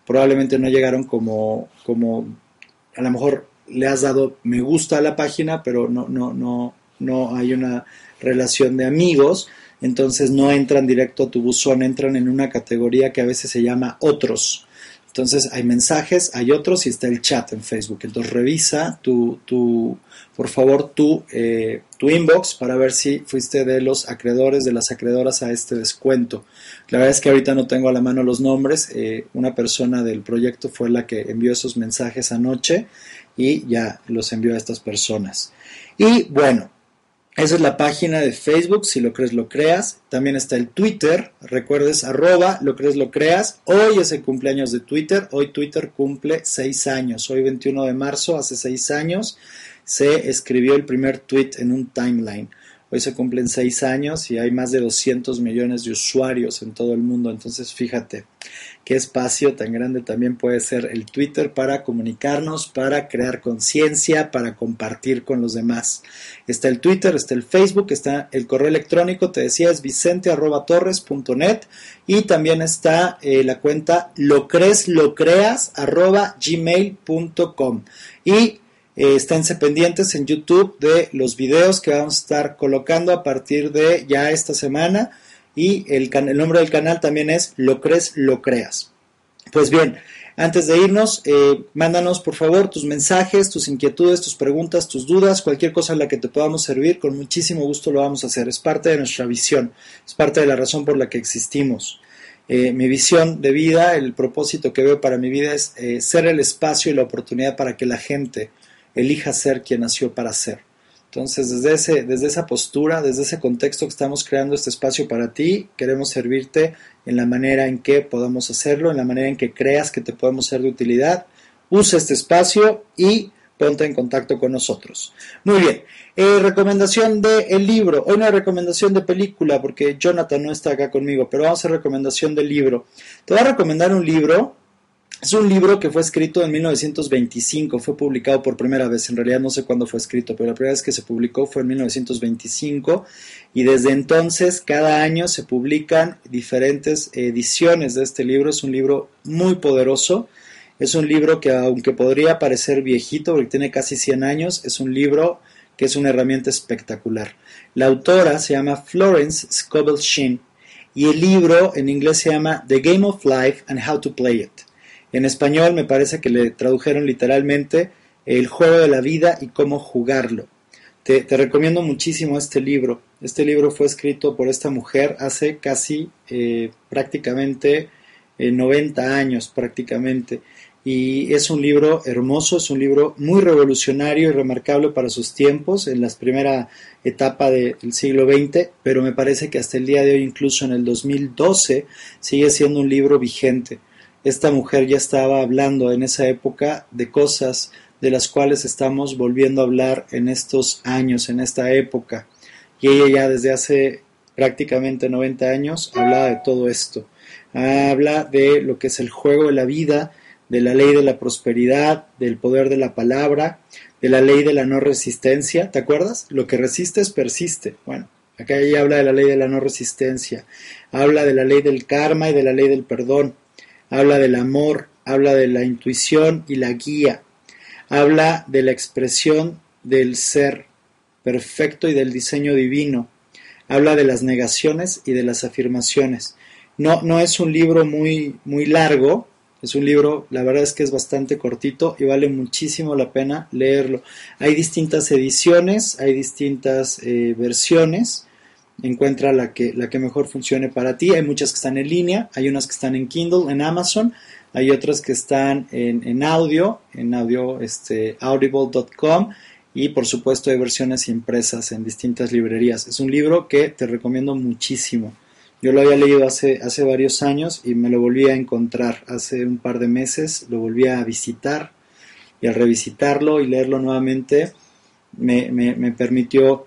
probablemente no llegaron como, como a lo mejor le has dado me gusta a la página, pero no, no, no, no hay una relación de amigos, entonces no entran directo a tu buzón, entran en una categoría que a veces se llama otros. Entonces hay mensajes, hay otros y está el chat en Facebook. Entonces revisa tu, tu por favor, tu, eh, tu inbox para ver si fuiste de los acreedores, de las acreedoras a este descuento. La verdad es que ahorita no tengo a la mano los nombres. Eh, una persona del proyecto fue la que envió esos mensajes anoche y ya los envió a estas personas. Y bueno, esa es la página de Facebook, si lo crees, lo creas. También está el Twitter, recuerdes, arroba, lo crees, lo creas. Hoy es el cumpleaños de Twitter, hoy Twitter cumple seis años. Hoy 21 de marzo, hace seis años, se escribió el primer tweet en un timeline. Hoy se cumplen seis años y hay más de 200 millones de usuarios en todo el mundo. Entonces, fíjate qué espacio tan grande también puede ser el Twitter para comunicarnos, para crear conciencia, para compartir con los demás. Está el Twitter, está el Facebook, está el correo electrónico, te decía, es vicente.torres.net y también está eh, la cuenta lo crees, lo creas, gmail.com. Y eh, esténse pendientes en YouTube de los videos que vamos a estar colocando a partir de ya esta semana. Y el, nombre del canal también es Lo crees, lo creas. Pues bien, antes de irnos, eh, mándanos por favor tus mensajes, tus inquietudes, tus preguntas, tus dudas, cualquier cosa en la que te podamos servir, con muchísimo gusto lo vamos a hacer. Es parte de nuestra visión, es parte de la razón por la que existimos. Eh, mi visión de vida, el propósito que veo para mi vida es ser el espacio y la oportunidad para que la gente elija ser quien nació para ser. Entonces, desde, ese, desde esa postura, desde ese contexto que estamos creando este espacio para ti, queremos servirte en la manera en que podamos hacerlo, en la manera en que creas que te podemos ser de utilidad. Usa este espacio y ponte en contacto con nosotros. Muy bien, eh, recomendación del libro. Hoy no hay recomendación de película porque Jonathan no está acá conmigo, pero vamos a hacer recomendación del libro. Te voy a recomendar un libro es un libro que fue escrito en 1925, fue publicado por primera vez, en realidad no sé cuándo fue escrito, pero la primera vez que se publicó fue en 1925 y desde entonces cada año se publican diferentes ediciones de este libro. Es un libro muy poderoso, es un libro que aunque podría parecer viejito porque tiene casi 100 años, es un libro que es una herramienta espectacular. La autora se llama Florence Scovel Sheen y el libro en inglés se llama The Game of Life and How to Play It. En español me parece que le tradujeron literalmente El juego de la vida y cómo jugarlo. Te, recomiendo muchísimo este libro. Este libro fue escrito por esta mujer hace casi eh, prácticamente 90 eh, años prácticamente. y es un libro hermoso, es un libro muy revolucionario y remarcable para sus tiempos, en la primera etapa del siglo XX, pero me parece que hasta el día de hoy, incluso en el 2012, sigue siendo un libro vigente. Esta mujer ya estaba hablando en esa época de cosas de las cuales estamos volviendo a hablar en estos años, en esta época. Y ella ya desde hace prácticamente 90 años hablaba de todo esto. Habla de lo que es el juego de la vida, de la ley de la prosperidad, del poder de la palabra, de la ley de la no resistencia. ¿Te acuerdas? Lo que resistes persiste. Bueno, acá ella habla de la ley de la no resistencia. Habla de la ley del karma y de la ley del perdón. Habla del amor, habla de la intuición y la guía. Habla de la expresión del ser perfecto y del diseño divino. Habla de las negaciones y de las afirmaciones. No, no es un libro muy, muy largo, es un libro, la verdad es que es bastante cortito y vale muchísimo la pena leerlo. Hay distintas ediciones, hay distintas eh, versiones. Encuentra la que, la que mejor funcione para ti. Hay muchas que están en línea, hay unas que están en Kindle, en Amazon, hay otras que están en, en audio, en audio este, audible.com y por supuesto hay versiones impresas en distintas librerías. Es un libro que te recomiendo muchísimo. Yo lo había leído hace, hace varios años y me lo volví a encontrar hace un par de meses, lo volví a visitar y al revisitarlo y leerlo nuevamente me, me, permitió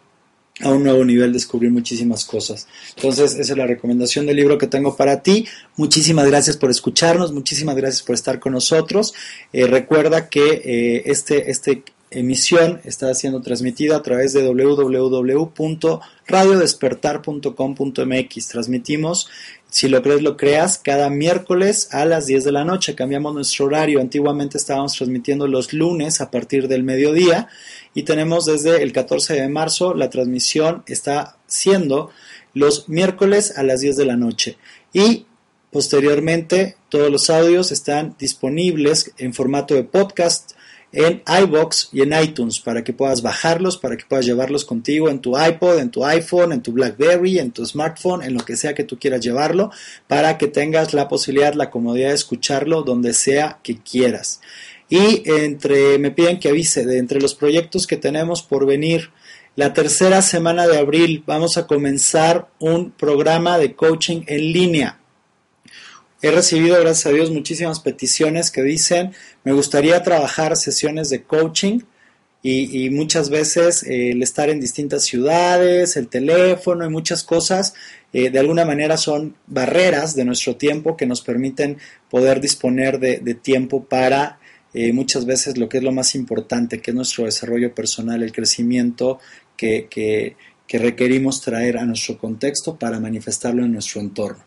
a un nuevo nivel descubrir muchísimas cosas. Entonces, esa es la recomendación del libro que tengo para ti. Muchísimas gracias por escucharnos, muchísimas gracias por estar con nosotros. Eh, recuerda que eh, este, este emisión está siendo transmitida a través de www.radiodespertar.com.mx. Transmitimos, si lo crees, lo creas, cada miércoles a las 10 de la noche. Cambiamos nuestro horario. Antiguamente estábamos transmitiendo los lunes a partir del mediodía y tenemos desde el 14 de marzo la transmisión está siendo los miércoles a las 10 de la noche. Y posteriormente todos los audios están disponibles en formato de podcast en iBox y en iTunes para que puedas bajarlos, para que puedas llevarlos contigo en tu iPod, en tu iPhone, en tu BlackBerry, en tu smartphone, en lo que sea que tú quieras llevarlo, para que tengas la posibilidad, la comodidad de escucharlo donde sea que quieras. Y entre, me piden que avise de entre los proyectos que tenemos por venir, la tercera semana de abril vamos a comenzar un programa de coaching en línea. He recibido, gracias a Dios, muchísimas peticiones que dicen, me gustaría trabajar sesiones de coaching y, muchas veces eh, el estar en distintas ciudades, el teléfono y muchas cosas, eh, de alguna manera son barreras de nuestro tiempo que nos permiten poder disponer de, tiempo para eh, muchas veces lo que es lo más importante, que es nuestro desarrollo personal, el crecimiento que, que requerimos traer a nuestro contexto para manifestarlo en nuestro entorno.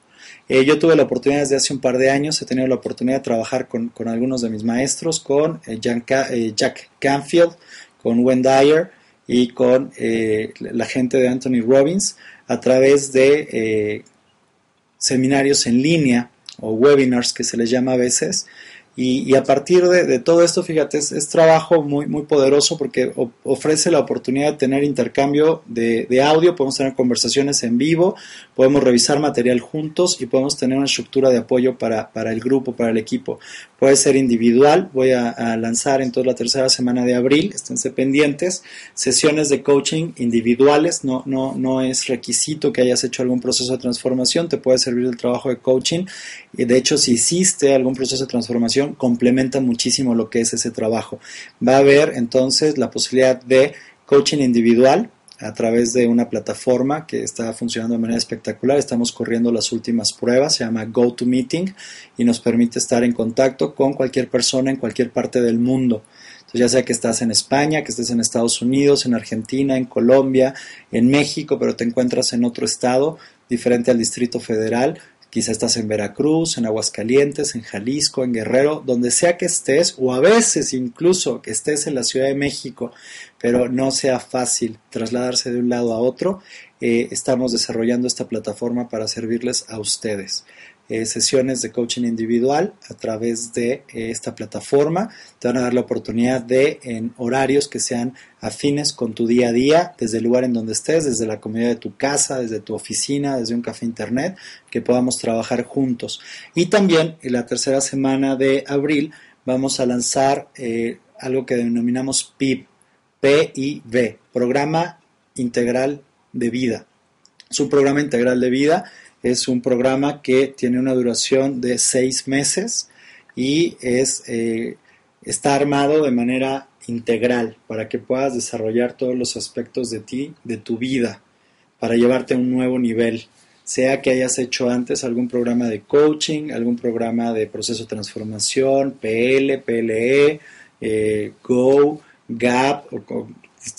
Eh, yo tuve la oportunidad desde hace un par de años, he tenido la oportunidad de trabajar con, algunos de mis maestros, con eh, Jack Canfield, con Wendy Dyer y con la gente de Anthony Robbins a través de seminarios en línea o webinars que se les llama a veces, y, a partir de, todo esto, fíjate, es, trabajo muy, muy poderoso porque ofrece la oportunidad de tener intercambio de, audio, podemos tener conversaciones en vivo, podemos revisar material juntos y podemos tener una estructura de apoyo para, el grupo, para el equipo. Puede ser individual, voy a, lanzar en toda la tercera semana de abril, esténse pendientes, sesiones de coaching individuales, no, no, no es requisito que hayas hecho algún proceso de transformación, te puede servir el trabajo de coaching. De hecho, si hiciste algún proceso de transformación, complementa muchísimo lo que es ese trabajo. Va a haber entonces la posibilidad de coaching individual a través de una plataforma que está funcionando de manera espectacular. Estamos corriendo las últimas pruebas, se llama GoToMeeting y nos permite estar en contacto con cualquier persona en cualquier parte del mundo. Entonces, ya sea que estás en España, que estés en Estados Unidos, en Argentina, en Colombia, en México, pero te encuentras en otro estado diferente al Distrito Federal, Quizá estás en Veracruz, en Aguascalientes, en Jalisco, en Guerrero, donde sea que estés, o a veces incluso que estés en la Ciudad de México, pero no sea fácil trasladarse de un lado a otro, eh, estamos desarrollando esta plataforma para servirles a ustedes. Eh, sesiones de coaching individual a través de eh, esta plataforma. Te van a dar la oportunidad de, en horarios que sean afines con tu día a día, desde el lugar en donde estés, desde la comodidad de tu casa, desde tu oficina, desde un café internet, que podamos trabajar juntos. Y también en la tercera semana de abril vamos a lanzar eh, algo que denominamos PIB, PIB, Programa Integral de Vida. Es un programa integral de vida, es un programa que tiene una duración de seis meses y es, eh, está armado de manera integral para que puedas desarrollar todos los aspectos de ti, de tu vida, para llevarte a un nuevo nivel. Sea que hayas hecho antes algún programa de coaching, algún programa de proceso de transformación, PL, PLE, eh, Go, GAP, o,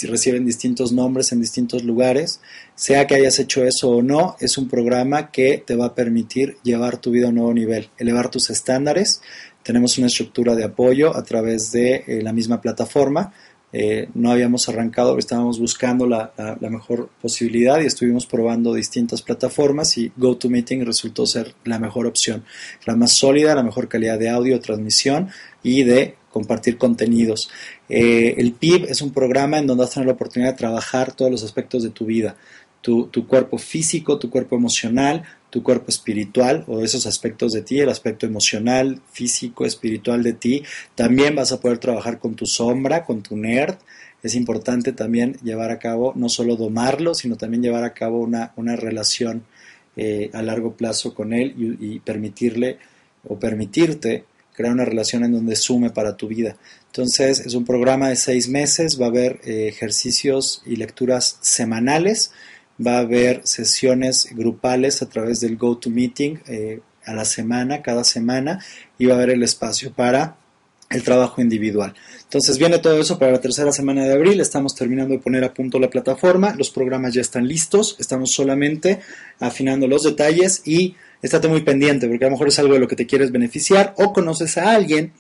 reciben distintos nombres en distintos lugares, sea que hayas hecho eso o no, es un programa que te va a permitir llevar tu vida a un nuevo nivel, elevar tus estándares. Tenemos una estructura de apoyo a través de eh, la misma plataforma eh, no habíamos arrancado, estábamos buscando la, mejor posibilidad y estuvimos probando distintas plataformas y GoToMeeting resultó ser la mejor opción, la más sólida, la mejor calidad de audio, transmisión y de compartir contenidos. Eh, el PIB es un programa en donde vas a tener la oportunidad de trabajar todos los aspectos de tu vida, tu, cuerpo físico, tu cuerpo emocional, tu cuerpo espiritual o esos aspectos de ti, el aspecto emocional, físico, espiritual de ti. También vas a poder trabajar con tu sombra, con tu nerd. Es importante también llevar a cabo, no solo domarlo, sino también llevar a cabo una, una relación eh, a largo plazo con él y, permitirle o permitirte crear una relación en donde sume para tu vida. Entonces es un programa de seis meses, va a haber eh, ejercicios y lecturas semanales va a haber sesiones grupales a través del GoToMeeting eh, a la semana, cada semana, y va a haber el espacio para el trabajo individual. Entonces viene todo eso para la tercera semana de abril, estamos terminando de poner a punto la plataforma, los programas ya están listos, estamos solamente afinando los detalles y estate muy pendiente porque a lo mejor es algo de lo que te quieres beneficiar o conoces a alguien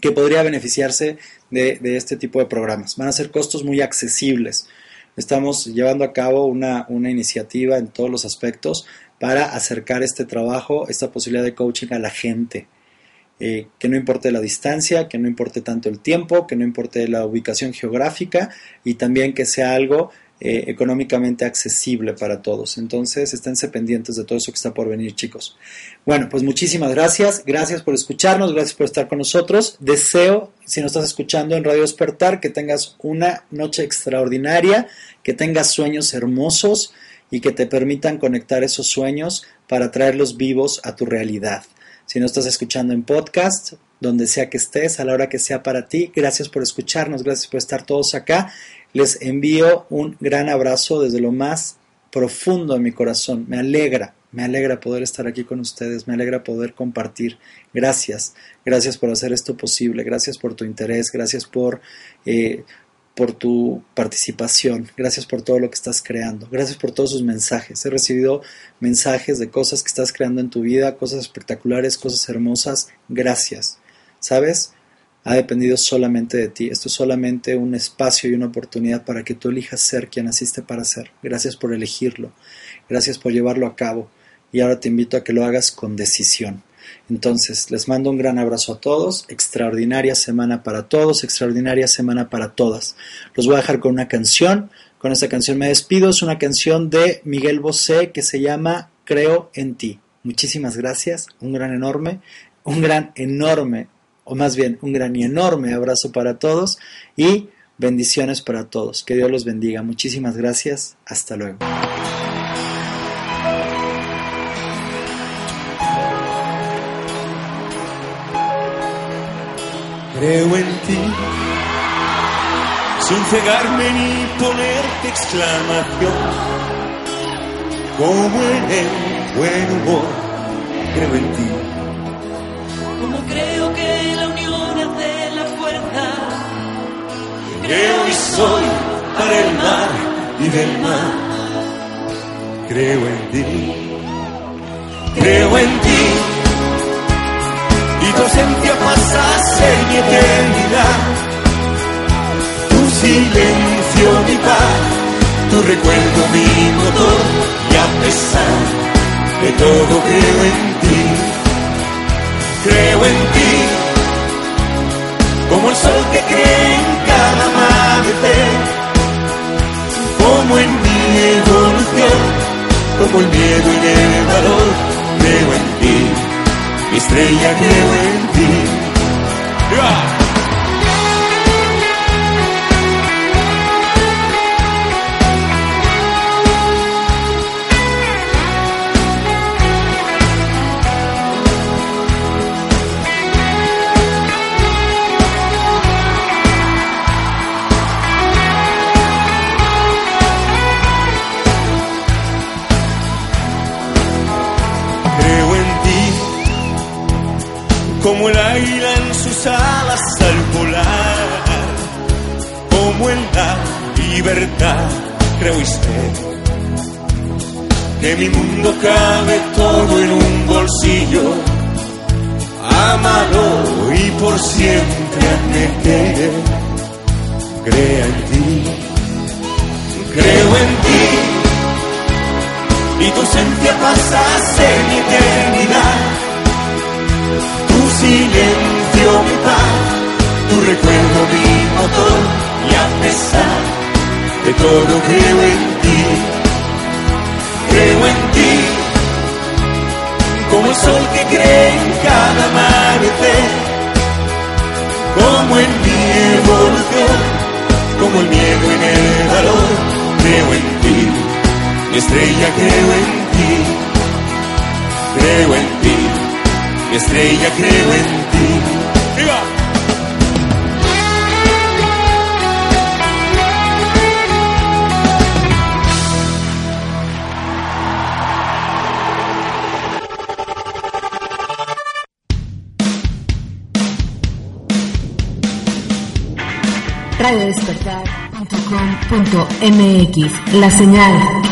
que podría beneficiarse de, este tipo de programas. Van a ser costos muy accesibles. Estamos llevando a cabo una, iniciativa en todos los aspectos para acercar este trabajo, esta posibilidad de coaching a la gente. Eh, que no importe la distancia, que no importe tanto el tiempo, que no importe la ubicación geográfica y también que sea algo eh, económicamente accesible para todos. Entonces, esténse pendientes de todo eso que está por venir, chicos. Bueno, pues muchísimas gracias. Gracias por escucharnos, gracias por estar con nosotros. Deseo, si nos estás escuchando en Radio Despertar, que tengas una noche extraordinaria, que tengas sueños hermosos y que te permitan conectar esos sueños para traerlos vivos a tu realidad. Si no estás escuchando en podcast, donde sea que estés, a la hora que sea para ti, gracias por escucharnos, gracias por estar todos acá les envío un gran abrazo desde lo más profundo de mi corazón. Me alegra, me alegra poder estar aquí con ustedes, me alegra poder compartir. Gracias, gracias por hacer esto posible, gracias por tu interés, gracias por, eh, por tu participación, gracias por todo lo que estás creando, gracias por todos sus mensajes. He recibido mensajes de cosas que estás creando en tu vida, cosas espectaculares, cosas hermosas. Gracias. ¿Sabes? Ha dependido solamente de ti. Esto es solamente un espacio y una oportunidad para que tú elijas ser quien naciste para ser. Gracias por elegirlo. Gracias por llevarlo a cabo. Y ahora te invito a que lo hagas con decisión. Entonces, les mando un gran abrazo a todos. Extraordinaria semana para todos. Extraordinaria semana para todas. Los voy a dejar con una canción. Con esta canción me despido. Es una canción de Miguel Bosé que se llama Creo en ti. Muchísimas gracias. Un gran enorme. Un gran enorme o más bien un gran y enorme abrazo para todos y bendiciones para todos. Que Dios los bendiga. Muchísimas gracias. Hasta luego. Creo en ti, sin cegarme ni ponerte exclamación. Como en el buen humor, creo en ti. Creo y soy para el mar y del mar. Creo en ti, creo en ti. Y tu ausencia pasa a ser mi eternidad. Tu silencio mi paz, tu recuerdo mi motor. Y a pesar de todo creo en ti, creo en ti. Como el sol que cree en como en mi evolución, como el miedo y el valor, creo en ti, mi estrella creo en ti. En alas al volar, como en la libertad, creo sé que mi mundo cabe todo en un bolsillo, amado y por siempre admite, crea en ti, creo en ti. Y tu ausencia pasase mi eternidad. Silencio mi paz, tu recuerdo mi motor y a pesar de todo creo en ti, creo en ti, como el sol que cree en cada amanecer, como en mi evolución, como el miedo en el valor, creo en ti. Mi estrella creo en ti, creo en ti, estrella creo en ti. ¡Viva! radiodespertar.com.mx La señal.